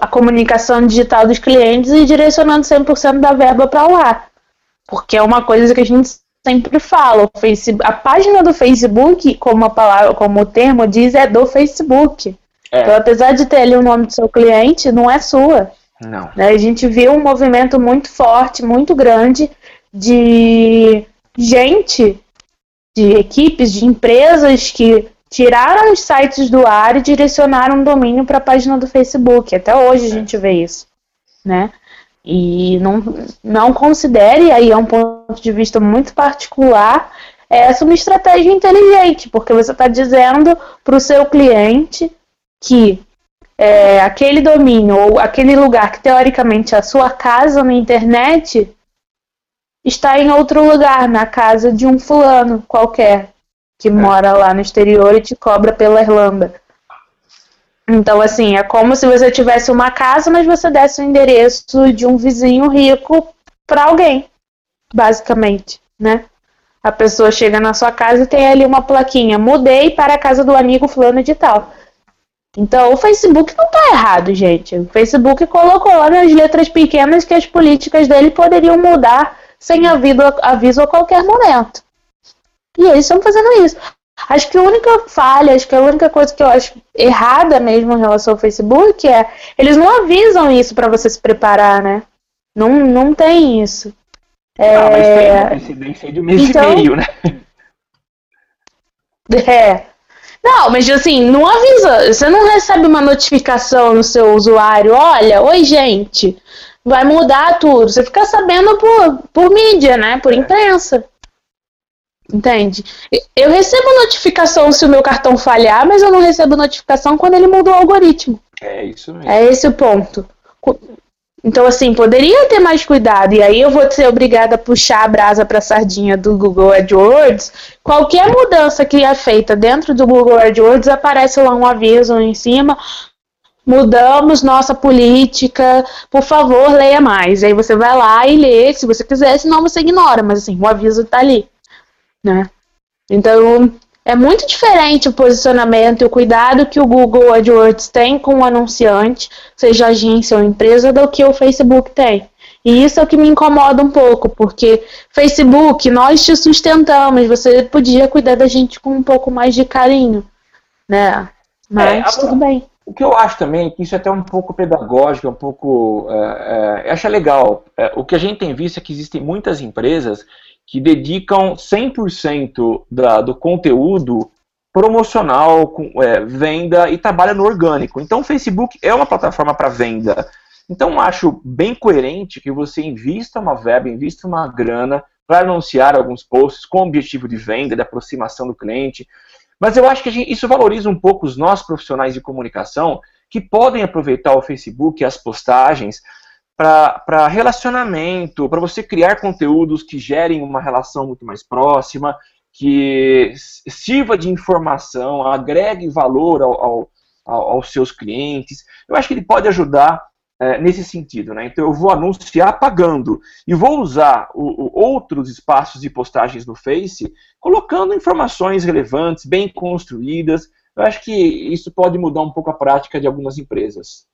a comunicação digital dos clientes e direcionando 100% da verba para lá. Porque é uma coisa que a gente sempre falo, a página do Facebook, como a palavra, como o termo diz, é do Facebook. É. Então, apesar de ter ali o nome do seu cliente, não é sua. Não. Né? A gente viu um movimento muito forte, muito grande de gente, de equipes, de empresas que tiraram os sites do ar e direcionaram o domínio para a página do Facebook. Até hoje a gente vê isso, né? E não, não considere, aí é um ponto de vista muito particular, essa uma estratégia inteligente, porque você está dizendo para o seu cliente que é, aquele domínio ou aquele lugar que teoricamente é a sua casa na internet está em outro lugar, na casa de um fulano qualquer que é. mora lá no exterior e te cobra pela Irlanda. Então, assim, é como se você tivesse uma casa, mas você desse o endereço de um vizinho rico para alguém, basicamente, né? A pessoa chega na sua casa e tem ali uma plaquinha: mudei para a casa do amigo fulano de tal. Então, o Facebook não está errado, gente. O Facebook colocou lá nas letras pequenas que as políticas dele poderiam mudar sem aviso, aviso a qualquer momento. E eles estão fazendo isso. Acho que a única falha, acho que a única coisa que eu acho errada mesmo em relação ao Facebook é eles não avisam isso para você se preparar, né? Não, não tem isso. É... Ah, mas tem de um mês então... e meio, né? <laughs> É. Não, mas assim, não avisa. Você não recebe uma notificação no seu usuário. Olha, oi, gente, vai mudar tudo. Você fica sabendo por, por mídia, né? Por é. imprensa. Entende? Eu recebo notificação se o meu cartão falhar, mas eu não recebo notificação quando ele mudou o algoritmo. É isso mesmo. É esse o ponto. Então, assim, poderia ter mais cuidado. E aí eu vou ser obrigada a puxar a brasa para a sardinha do Google AdWords. Qualquer mudança que é feita dentro do Google AdWords, aparece lá um aviso em cima. Mudamos nossa política, por favor, leia mais. Aí você vai lá e lê, se você quiser, senão você ignora. Mas assim, o aviso está ali né? Então, é muito diferente o posicionamento e o cuidado que o Google AdWords tem com o anunciante, seja agência ou empresa, do que o Facebook tem. E isso é o que me incomoda um pouco, porque Facebook, nós te sustentamos, você podia cuidar da gente com um pouco mais de carinho, né? Mas é, tudo bem. O que eu acho também é que isso é até um pouco pedagógico, um pouco. É, é, acho legal. É, o que a gente tem visto é que existem muitas empresas que dedicam 100% da, do conteúdo promocional, com, é, venda e trabalha no orgânico. Então o Facebook é uma plataforma para venda. Então acho bem coerente que você invista uma verba, invista uma grana para anunciar alguns posts com objetivo de venda, de aproximação do cliente. Mas eu acho que gente, isso valoriza um pouco os nossos profissionais de comunicação que podem aproveitar o Facebook e as postagens para relacionamento, para você criar conteúdos que gerem uma relação muito mais próxima, que sirva de informação, agregue valor ao, ao, ao, aos seus clientes. Eu acho que ele pode ajudar é, nesse sentido. Né? Então eu vou anunciar pagando e vou usar o, o, outros espaços de postagens no Face colocando informações relevantes, bem construídas. Eu acho que isso pode mudar um pouco a prática de algumas empresas.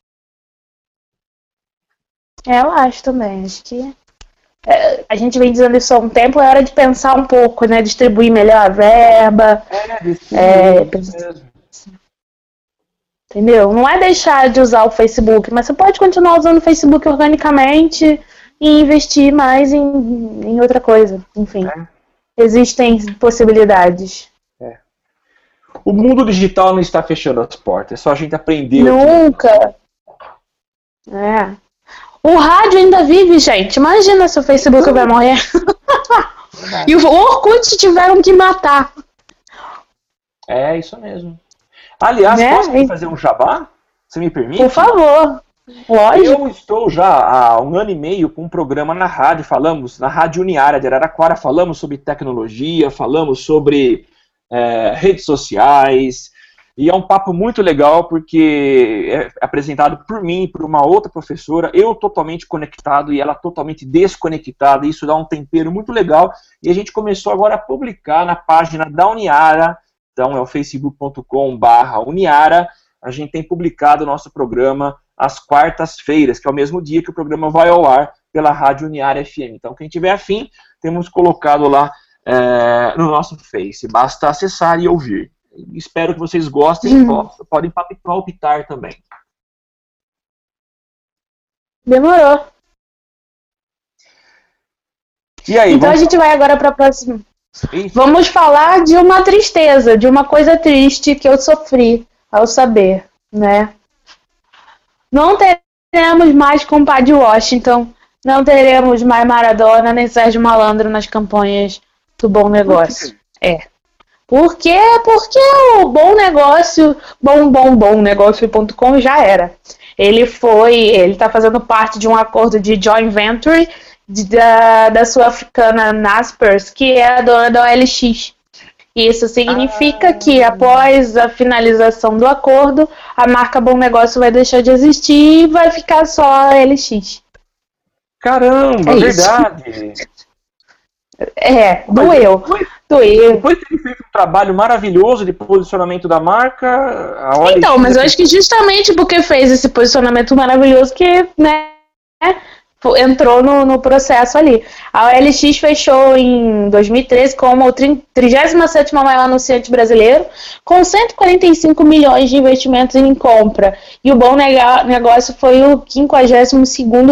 É, eu acho também. Acho que é, a gente vem dizendo isso há um tempo, é hora de pensar um pouco, né? Distribuir melhor a verba. É, é Entendeu? Não é deixar de usar o Facebook, mas você pode continuar usando o Facebook organicamente e investir mais em, em outra coisa. Enfim, é. existem possibilidades. É. O mundo digital não está fechando as portas, é só a gente aprender. Nunca. É. O rádio ainda vive, gente. Imagina se o Facebook vai morrer. <laughs> e o Orkut tiveram que matar. É, isso mesmo. Aliás, né? posso fazer um jabá? Você me permite? Por favor. Lógico. Eu estou já há um ano e meio com um programa na rádio, falamos, na Rádio Uniária de Araraquara, falamos sobre tecnologia, falamos sobre é, redes sociais, e é um papo muito legal porque é apresentado por mim por uma outra professora, eu totalmente conectado e ela totalmente desconectada, isso dá um tempero muito legal, e a gente começou agora a publicar na página da Uniara, então é o facebook.com barra Uniara. A gente tem publicado o nosso programa às quartas-feiras, que é o mesmo dia que o programa vai ao ar pela Rádio Uniara FM. Então, quem tiver afim, temos colocado lá é, no nosso Face. Basta acessar e ouvir. Espero que vocês gostem uhum. podem palpitar também. Demorou. E aí, então vamos... a gente vai agora para a próxima. Vamos falar de uma tristeza, de uma coisa triste que eu sofri ao saber, né? Não teremos mais compadre Washington, não teremos mais Maradona nem Sérgio Malandro nas campanhas do Bom Negócio. É. Por quê? Porque o Bom Negócio, bom, bom, bom negócio.com já era. Ele foi, ele está fazendo parte de um acordo de joint venture da, da sul-africana Naspers, que é a dona da OLX. Isso significa ah. que após a finalização do acordo, a marca Bom Negócio vai deixar de existir e vai ficar só a LX. Caramba, é verdade. É, doeu. Depois, doeu. Depois que ele fez um trabalho maravilhoso de posicionamento da marca, Então, mas eu acho que justamente porque fez esse posicionamento maravilhoso que, né, entrou no, no processo ali. A OLX fechou em 2013 como o 37 maior anunciante brasileiro, com 145 milhões de investimentos em compra. E o bom negócio foi o 52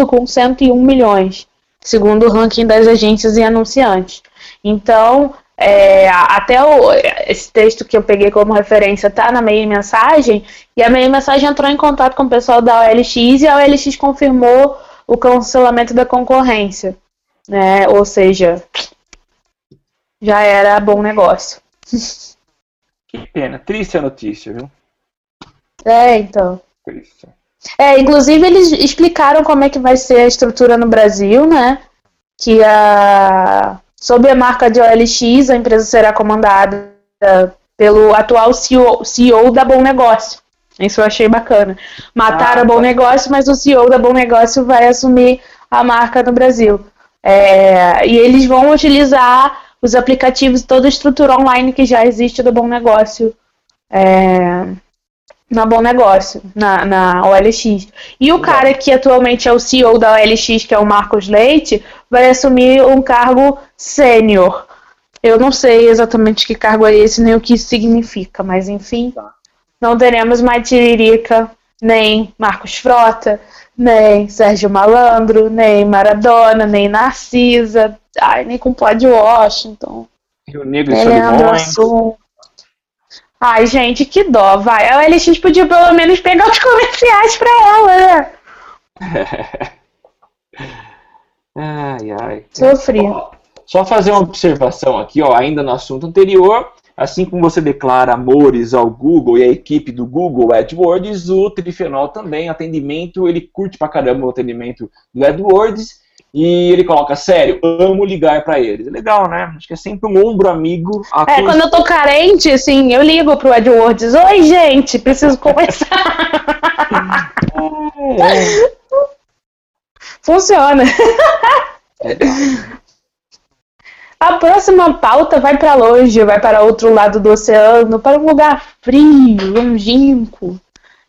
com 101 milhões, segundo o ranking das agências e anunciantes. Então, é, até o, esse texto que eu peguei como referência tá na meia mensagem, e a meia mensagem entrou em contato com o pessoal da OLX e a OLX confirmou o cancelamento da concorrência, né? Ou seja, já era bom negócio. Que pena, triste a notícia, viu? É, então. Triste. É, inclusive eles explicaram como é que vai ser a estrutura no Brasil, né? Que a sob a marca de OLX, a empresa será comandada pelo atual CEO, CEO da Bom Negócio. Isso eu achei bacana. Mataram ah, a Bom tá. Negócio, mas o CEO da Bom Negócio vai assumir a marca no Brasil. É, e eles vão utilizar os aplicativos, toda a estrutura online que já existe do Bom Negócio é, na Bom Negócio, na, na OLX. E o cara que atualmente é o CEO da OLX, que é o Marcos Leite, vai assumir um cargo sênior. Eu não sei exatamente que cargo é esse, nem o que isso significa, mas enfim. Tá. Não teremos mais Tiririca, nem Marcos Frota, nem Sérgio Malandro, nem Maradona, nem Narcisa, ai, nem com Cláudio Washington. Rio Negro e Leandro Ai, gente, que dó, vai. A OLX podia pelo menos pegar os comerciais pra ela, né? <laughs> ai, ai. Sofri. Só fazer uma observação aqui, ó, ainda no assunto anterior. Assim como você declara amores ao Google e à equipe do Google AdWords, o Trifenol também, atendimento, ele curte pra caramba o atendimento do AdWords e ele coloca, sério, amo ligar para eles. É legal, né? Acho que é sempre um ombro amigo. É, quando eu tô carente, assim, eu ligo pro AdWords. Oi, gente, preciso conversar. <laughs> é, é. Funciona. A próxima pauta vai para longe, vai para outro lado do oceano, para um lugar frio, longínquo.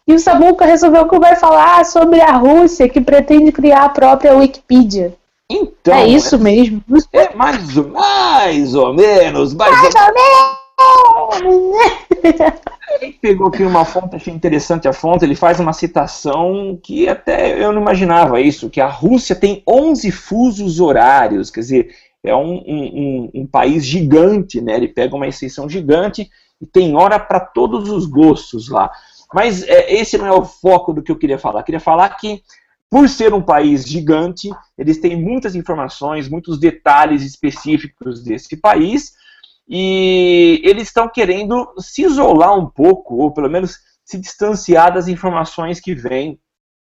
E o Samuca resolveu que vai falar sobre a Rússia, que pretende criar a própria Wikipedia. Então, é isso mesmo. É mais, mais ou menos, mais, mais ou, menos. Ele pegou aqui uma fonte, achei interessante a fonte, ele faz uma citação que até eu não imaginava isso, que a Rússia tem 11 fusos horários, quer dizer, é um, um, um país gigante, né? Ele pega uma exceção gigante e tem hora para todos os gostos lá. Mas é, esse não é o foco do que eu queria falar. Eu queria falar que, por ser um país gigante, eles têm muitas informações, muitos detalhes específicos desse país, e eles estão querendo se isolar um pouco, ou pelo menos se distanciar das informações que vêm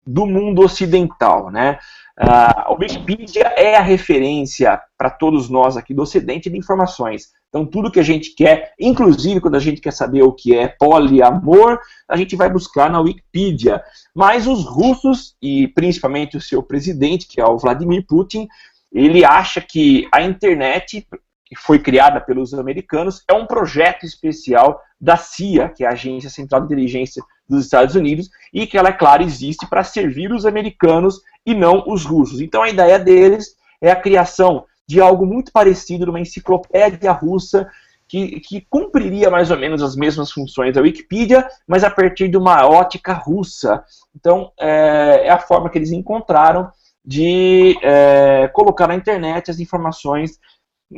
do mundo ocidental, né? Uh, a Wikipedia é a referência para todos nós aqui do Ocidente de informações. Então, tudo que a gente quer, inclusive quando a gente quer saber o que é poliamor, a gente vai buscar na Wikipedia. Mas os russos, e principalmente o seu presidente, que é o Vladimir Putin, ele acha que a internet, que foi criada pelos americanos, é um projeto especial da CIA, que é a Agência Central de Inteligência dos Estados Unidos, e que ela, é claro, existe para servir os americanos e não os russos. Então a ideia deles é a criação de algo muito parecido, uma enciclopédia russa que, que cumpriria mais ou menos as mesmas funções da Wikipedia, mas a partir de uma ótica russa. Então é, é a forma que eles encontraram de é, colocar na internet as informações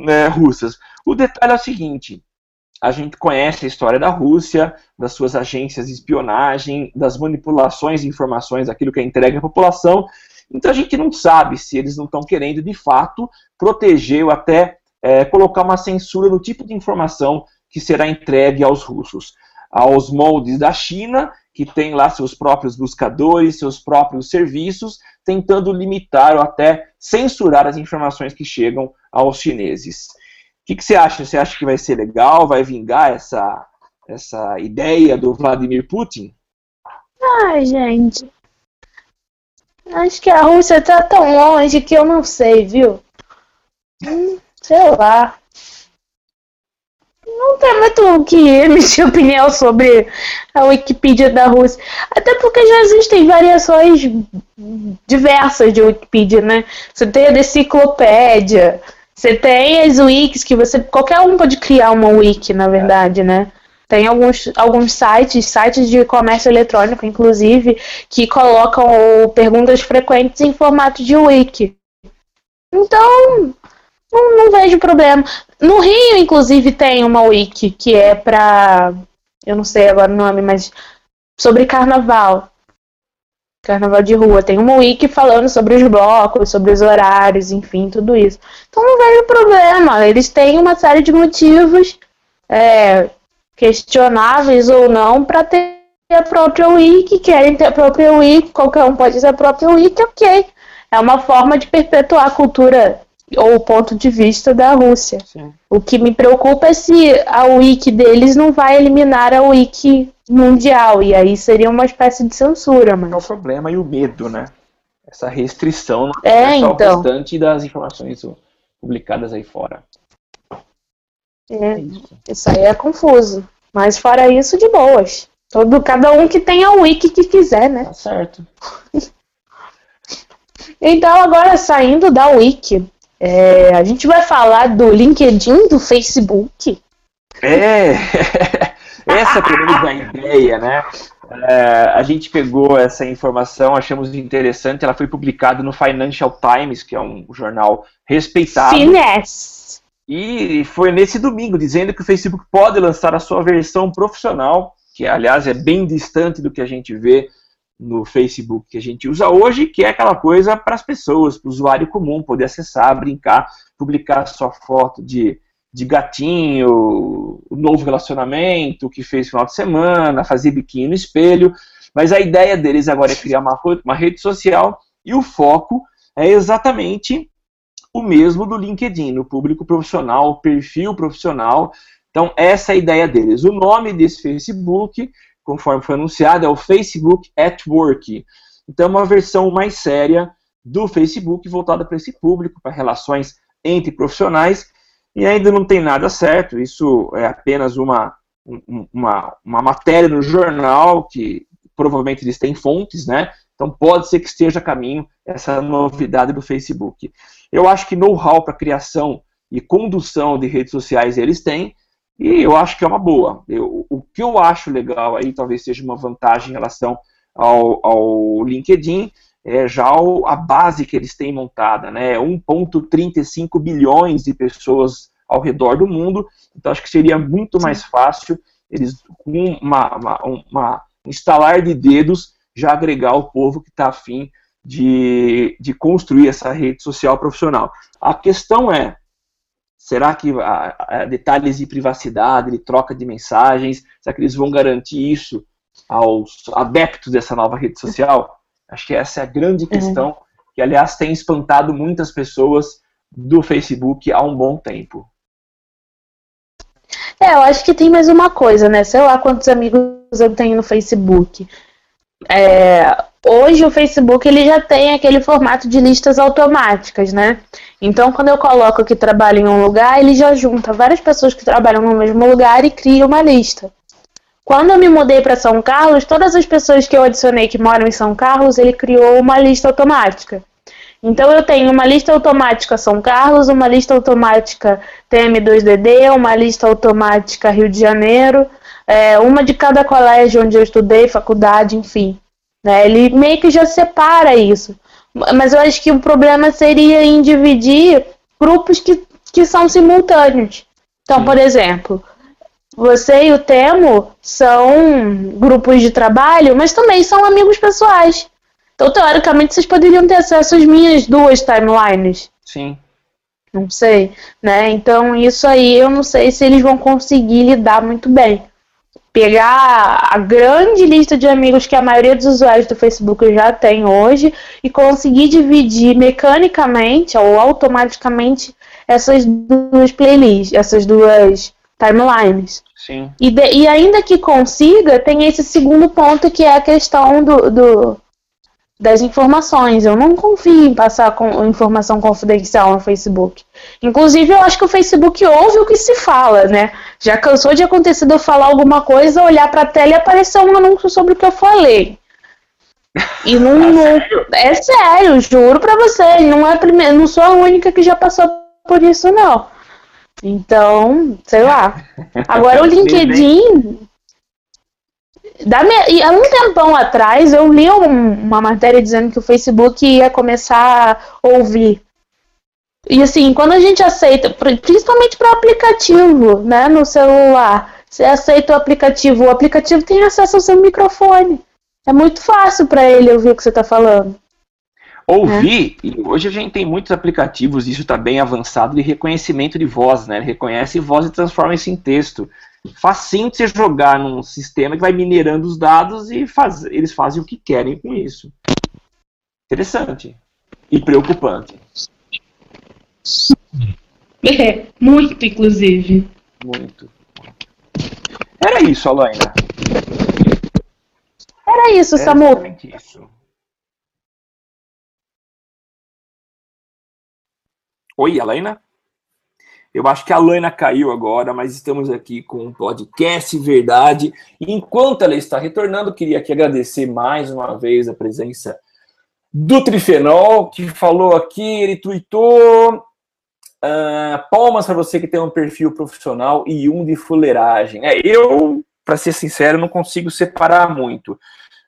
é, russas. O detalhe é o seguinte: a gente conhece a história da Rússia, das suas agências de espionagem, das manipulações de informações, aquilo que é entregue à população. Então a gente não sabe se eles não estão querendo, de fato, proteger ou até é, colocar uma censura no tipo de informação que será entregue aos russos. Aos moldes da China, que tem lá seus próprios buscadores, seus próprios serviços, tentando limitar ou até censurar as informações que chegam aos chineses que, que você acha? Você acha que vai ser legal? Vai vingar essa, essa ideia do Vladimir Putin? Ai, gente. Acho que a Rússia tá tão longe que eu não sei, viu? Hum, sei lá. Não tem muito o que <laughs> emitir opinião sobre a Wikipedia da Rússia. Até porque já existem variações diversas de Wikipedia, né? Você tem a enciclopédia, você tem as wikis que você. Qualquer um pode criar uma wiki, na verdade, né? Tem alguns, alguns sites, sites de comércio eletrônico, inclusive, que colocam perguntas frequentes em formato de wiki. Então, não, não vejo problema. No Rio, inclusive, tem uma wiki que é pra. Eu não sei agora o nome, mas. Sobre carnaval. Carnaval de rua. Tem uma wiki falando sobre os blocos, sobre os horários, enfim, tudo isso. Então não vejo problema. Eles têm uma série de motivos é, questionáveis ou não para ter a própria wiki, querem ter a própria wiki, qualquer um pode ter a própria wiki, ok. É uma forma de perpetuar a cultura ou o ponto de vista da Rússia. Sim. O que me preocupa é se a wiki deles não vai eliminar a wiki mundial. E aí seria uma espécie de censura, mas. É o problema e o medo, né? Essa restrição é, então. o restante das informações publicadas aí fora. É, é isso. isso aí é confuso. Mas fora isso, de boas. Todo, cada um que tenha o wiki que quiser, né? Tá certo. <laughs> então, agora saindo da wiki, é, a gente vai falar do LinkedIn, do Facebook. É! <laughs> Essa pelo menos a ideia, né? É, a gente pegou essa informação, achamos interessante, ela foi publicada no Financial Times, que é um jornal respeitado. Finesse. E foi nesse domingo, dizendo que o Facebook pode lançar a sua versão profissional, que aliás é bem distante do que a gente vê no Facebook que a gente usa hoje, que é aquela coisa para as pessoas, para o usuário comum poder acessar, brincar, publicar sua foto de de gatinho, o novo relacionamento que fez no final de semana, fazer biquinho no espelho. Mas a ideia deles agora é criar uma, uma rede social e o foco é exatamente o mesmo do LinkedIn, no público profissional, perfil profissional. Então, essa é a ideia deles. O nome desse Facebook, conforme foi anunciado, é o Facebook at Work. Então, é uma versão mais séria do Facebook voltada para esse público, para relações entre profissionais, e ainda não tem nada certo, isso é apenas uma, uma, uma matéria no jornal que provavelmente eles têm fontes, né? Então pode ser que esteja a caminho essa novidade do Facebook. Eu acho que know-how para criação e condução de redes sociais eles têm, e eu acho que é uma boa. Eu, o que eu acho legal aí, talvez seja uma vantagem em relação ao, ao LinkedIn, é já a base que eles têm montada, né? 1,35 bilhões de pessoas ao redor do mundo, então acho que seria muito mais fácil eles, com uma, uma, uma instalar de dedos, já agregar o povo que está afim de, de construir essa rede social profissional. A questão é, será que a, a detalhes de privacidade, de troca de mensagens, será que eles vão garantir isso aos adeptos dessa nova rede social? Acho que essa é a grande uhum. questão, uhum. que aliás tem espantado muitas pessoas do Facebook há um bom tempo. É, eu acho que tem mais uma coisa, né? Sei lá quantos amigos eu tenho no Facebook. É, hoje o Facebook ele já tem aquele formato de listas automáticas, né? Então, quando eu coloco que trabalho em um lugar, ele já junta várias pessoas que trabalham no mesmo lugar e cria uma lista. Quando eu me mudei para São Carlos, todas as pessoas que eu adicionei que moram em São Carlos, ele criou uma lista automática. Então eu tenho uma lista automática São Carlos, uma lista automática TM2DD, uma lista automática Rio de Janeiro, é, uma de cada colégio onde eu estudei, faculdade, enfim. Né? Ele meio que já separa isso. Mas eu acho que o problema seria em dividir grupos que, que são simultâneos. Então, por exemplo, você e o Temo são grupos de trabalho, mas também são amigos pessoais. Então, teoricamente, vocês poderiam ter acesso às minhas duas timelines. Sim. Não sei, né? Então, isso aí eu não sei se eles vão conseguir lidar muito bem. Pegar a grande lista de amigos que a maioria dos usuários do Facebook já tem hoje e conseguir dividir mecanicamente ou automaticamente essas duas playlists, essas duas timelines. Sim. E, de, e ainda que consiga, tem esse segundo ponto que é a questão do, do das informações. Eu não confio em passar com informação confidencial no Facebook. Inclusive, eu acho que o Facebook ouve o que se fala, né? Já cansou de acontecer de eu falar alguma coisa, olhar para a tela e aparecer um anúncio sobre o que eu falei. E <laughs> não, não sério? é sério, juro para você, não é primeiro, não sou a única que já passou por isso não. Então, sei lá. <laughs> Agora o LinkedIn da e há um tempão atrás eu li um, uma matéria dizendo que o Facebook ia começar a ouvir. E assim, quando a gente aceita, principalmente para aplicativo, né, no celular, você aceita o aplicativo, o aplicativo tem acesso ao seu microfone. É muito fácil para ele ouvir o que você está falando. Ouvir, é. e hoje a gente tem muitos aplicativos, isso está bem avançado, de reconhecimento de voz, né? Ele reconhece voz e transforma isso em texto facinho de você jogar num sistema que vai minerando os dados e faz, eles fazem o que querem com isso. Interessante. E preocupante. <laughs> É, muito, inclusive. Muito. Era isso, Alaina. Era isso, Era Samu. Isso. Oi, Alaina? Eu acho que a Laina caiu agora, mas estamos aqui com um podcast Verdade. Enquanto ela está retornando, queria aqui agradecer mais uma vez a presença do Trifenol, que falou aqui, ele tweetou. Uh, palmas para você que tem um perfil profissional e um de fuleiragem. É, eu, para ser sincero, não consigo separar muito.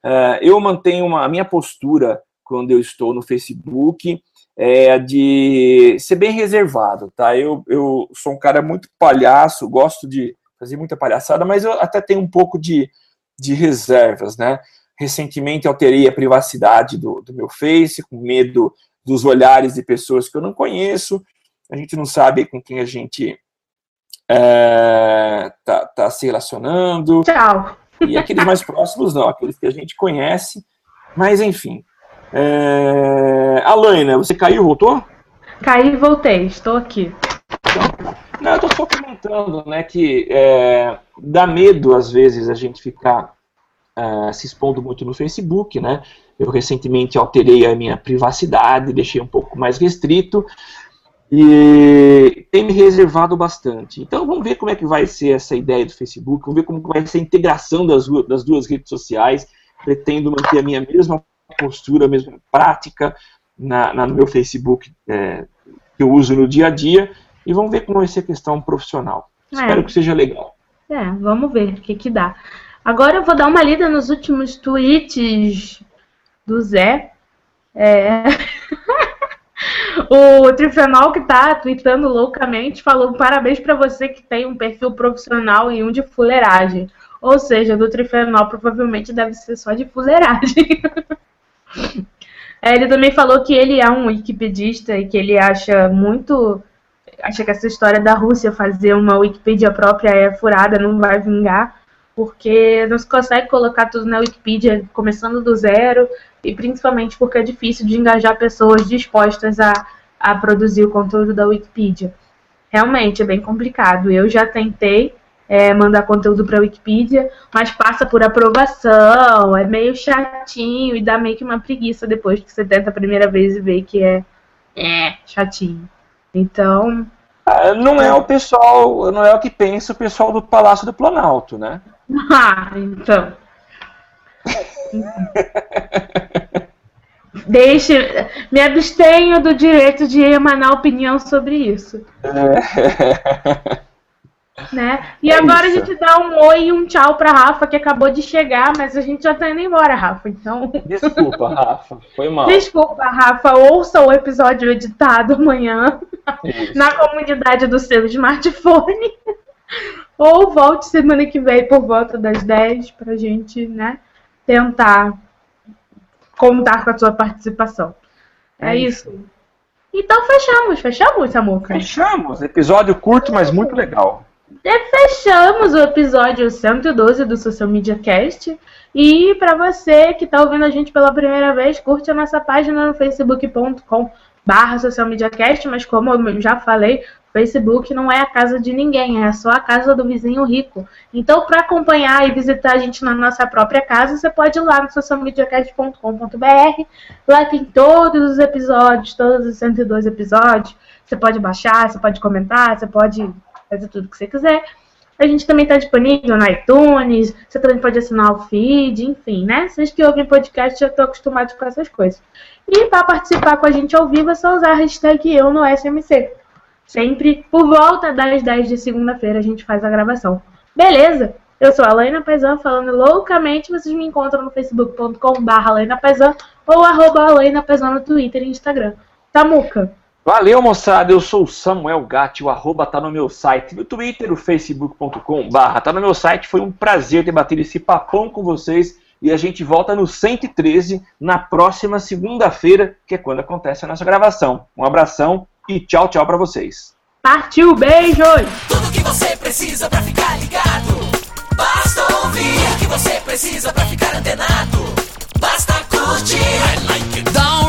Uh, eu mantenho uma, a minha postura quando eu estou no Facebook é de ser bem reservado, tá? Eu, eu sou um cara muito palhaço, gosto de fazer muita palhaçada, mas eu até tenho um pouco de, de reservas, né? Recentemente alterei a privacidade do, do meu Face, com medo dos olhares de pessoas que eu não conheço, a gente não sabe com quem a gente é, tá, tá se relacionando. Tchau. E aqueles mais próximos não, aqueles que a gente conhece. Mas enfim, é... Alaina, você caiu, voltou? Caí e voltei, estou aqui. Não, eu estou só comentando, né, que é, dá medo às vezes a gente ficar é, se expondo muito no Facebook, né? Eu recentemente alterei a minha privacidade, deixei um pouco mais restrito e tem me reservado bastante. Então vamos ver como é que vai ser essa ideia do Facebook, vamos ver como vai ser a integração das, das duas redes sociais. Pretendo manter a minha mesma postura, a mesma prática na, na no meu Facebook é, que eu uso no dia a dia e vamos ver como vai ser a questão profissional. É. Espero que seja legal. É, vamos ver o que, que dá. Agora eu vou dar uma lida nos últimos tweets do Zé. É... <laughs> o Trifenol que tá tweetando loucamente falou parabéns para você que tem um perfil profissional e um de fuleiragem. Ou seja, do Trifenol provavelmente deve ser só de fuleiragem. <laughs> é, ele também falou que ele é um wikipedista e que ele acha muito acha que essa história da Rússia fazer uma Wikipedia própria é furada, não vai vingar, porque não se consegue colocar tudo na Wikipedia começando do zero, e principalmente porque é difícil de engajar pessoas dispostas a, a produzir o conteúdo da Wikipedia. Realmente é bem complicado. Eu já tentei é, mandar conteúdo para a Wikipedia, mas passa por aprovação, é meio chatinho e dá meio que uma preguiça depois que você tenta a primeira vez e vê que é, é chatinho. Então. Ah, não é o pessoal, não é o que pensa o pessoal do Palácio do Planalto, né? <laughs> Ah, então. <laughs> Deixe, me abstenho do direito de emanar opinião sobre isso. É. <laughs> Né? E é agora isso. a gente dá um oi e um tchau pra Rafa, que acabou de chegar, mas a gente já tá indo embora, Rafa. Então. Desculpa, Rafa. Foi mal. Desculpa, Rafa. Ouça o episódio editado amanhã isso. na comunidade do seu smartphone. <laughs> Ou volte semana que vem por volta das 10 pra gente, né, tentar contar com a sua participação. É, é isso. isso. Então fechamos, fechamos, Samuca? Fechamos. Episódio curto, mas muito legal. Fechamos o episódio 112 do Social Media Cast. E para você que está ouvindo a gente pela primeira vez, curte a nossa página no facebook.com barra Social Media Cast, mas como eu já falei, Facebook não é a casa de ninguém, é só a casa do vizinho rico. Então, para acompanhar e visitar a gente na nossa própria casa, você pode ir lá no socialmediacast.com.br. Lá tem todos os episódios, todos os 102 episódios. Você pode baixar, você pode comentar, você pode fazer tudo que você quiser. A gente também está disponível no iTunes, você também pode assinar o feed, enfim, né? Vocês que ouvem podcast já estão acostumados com essas coisas. E para participar com a gente ao vivo é só usar a hashtag eu no SMC. Sempre por volta das 10 de segunda-feira a gente faz a gravação. Beleza? Eu sou a Laina Paisan, falando loucamente. Vocês me encontram no facebook.com.br ou arroba no Twitter e Instagram. Tamuca. Valeu, moçada. Eu sou o Samuel Gatti, o arroba tá no meu site, no Twitter, o facebook.com barra tá no meu site. Foi um prazer ter batido esse papão com vocês. E a gente volta no 113 na próxima segunda-feira, que é quando acontece a nossa gravação. Um abração e tchau, tchau para vocês. Partiu, beijos! Tudo que você precisa para ficar ligado. Basta ouvir o que você precisa para ficar antenado. Basta curtir. I like it. Reply,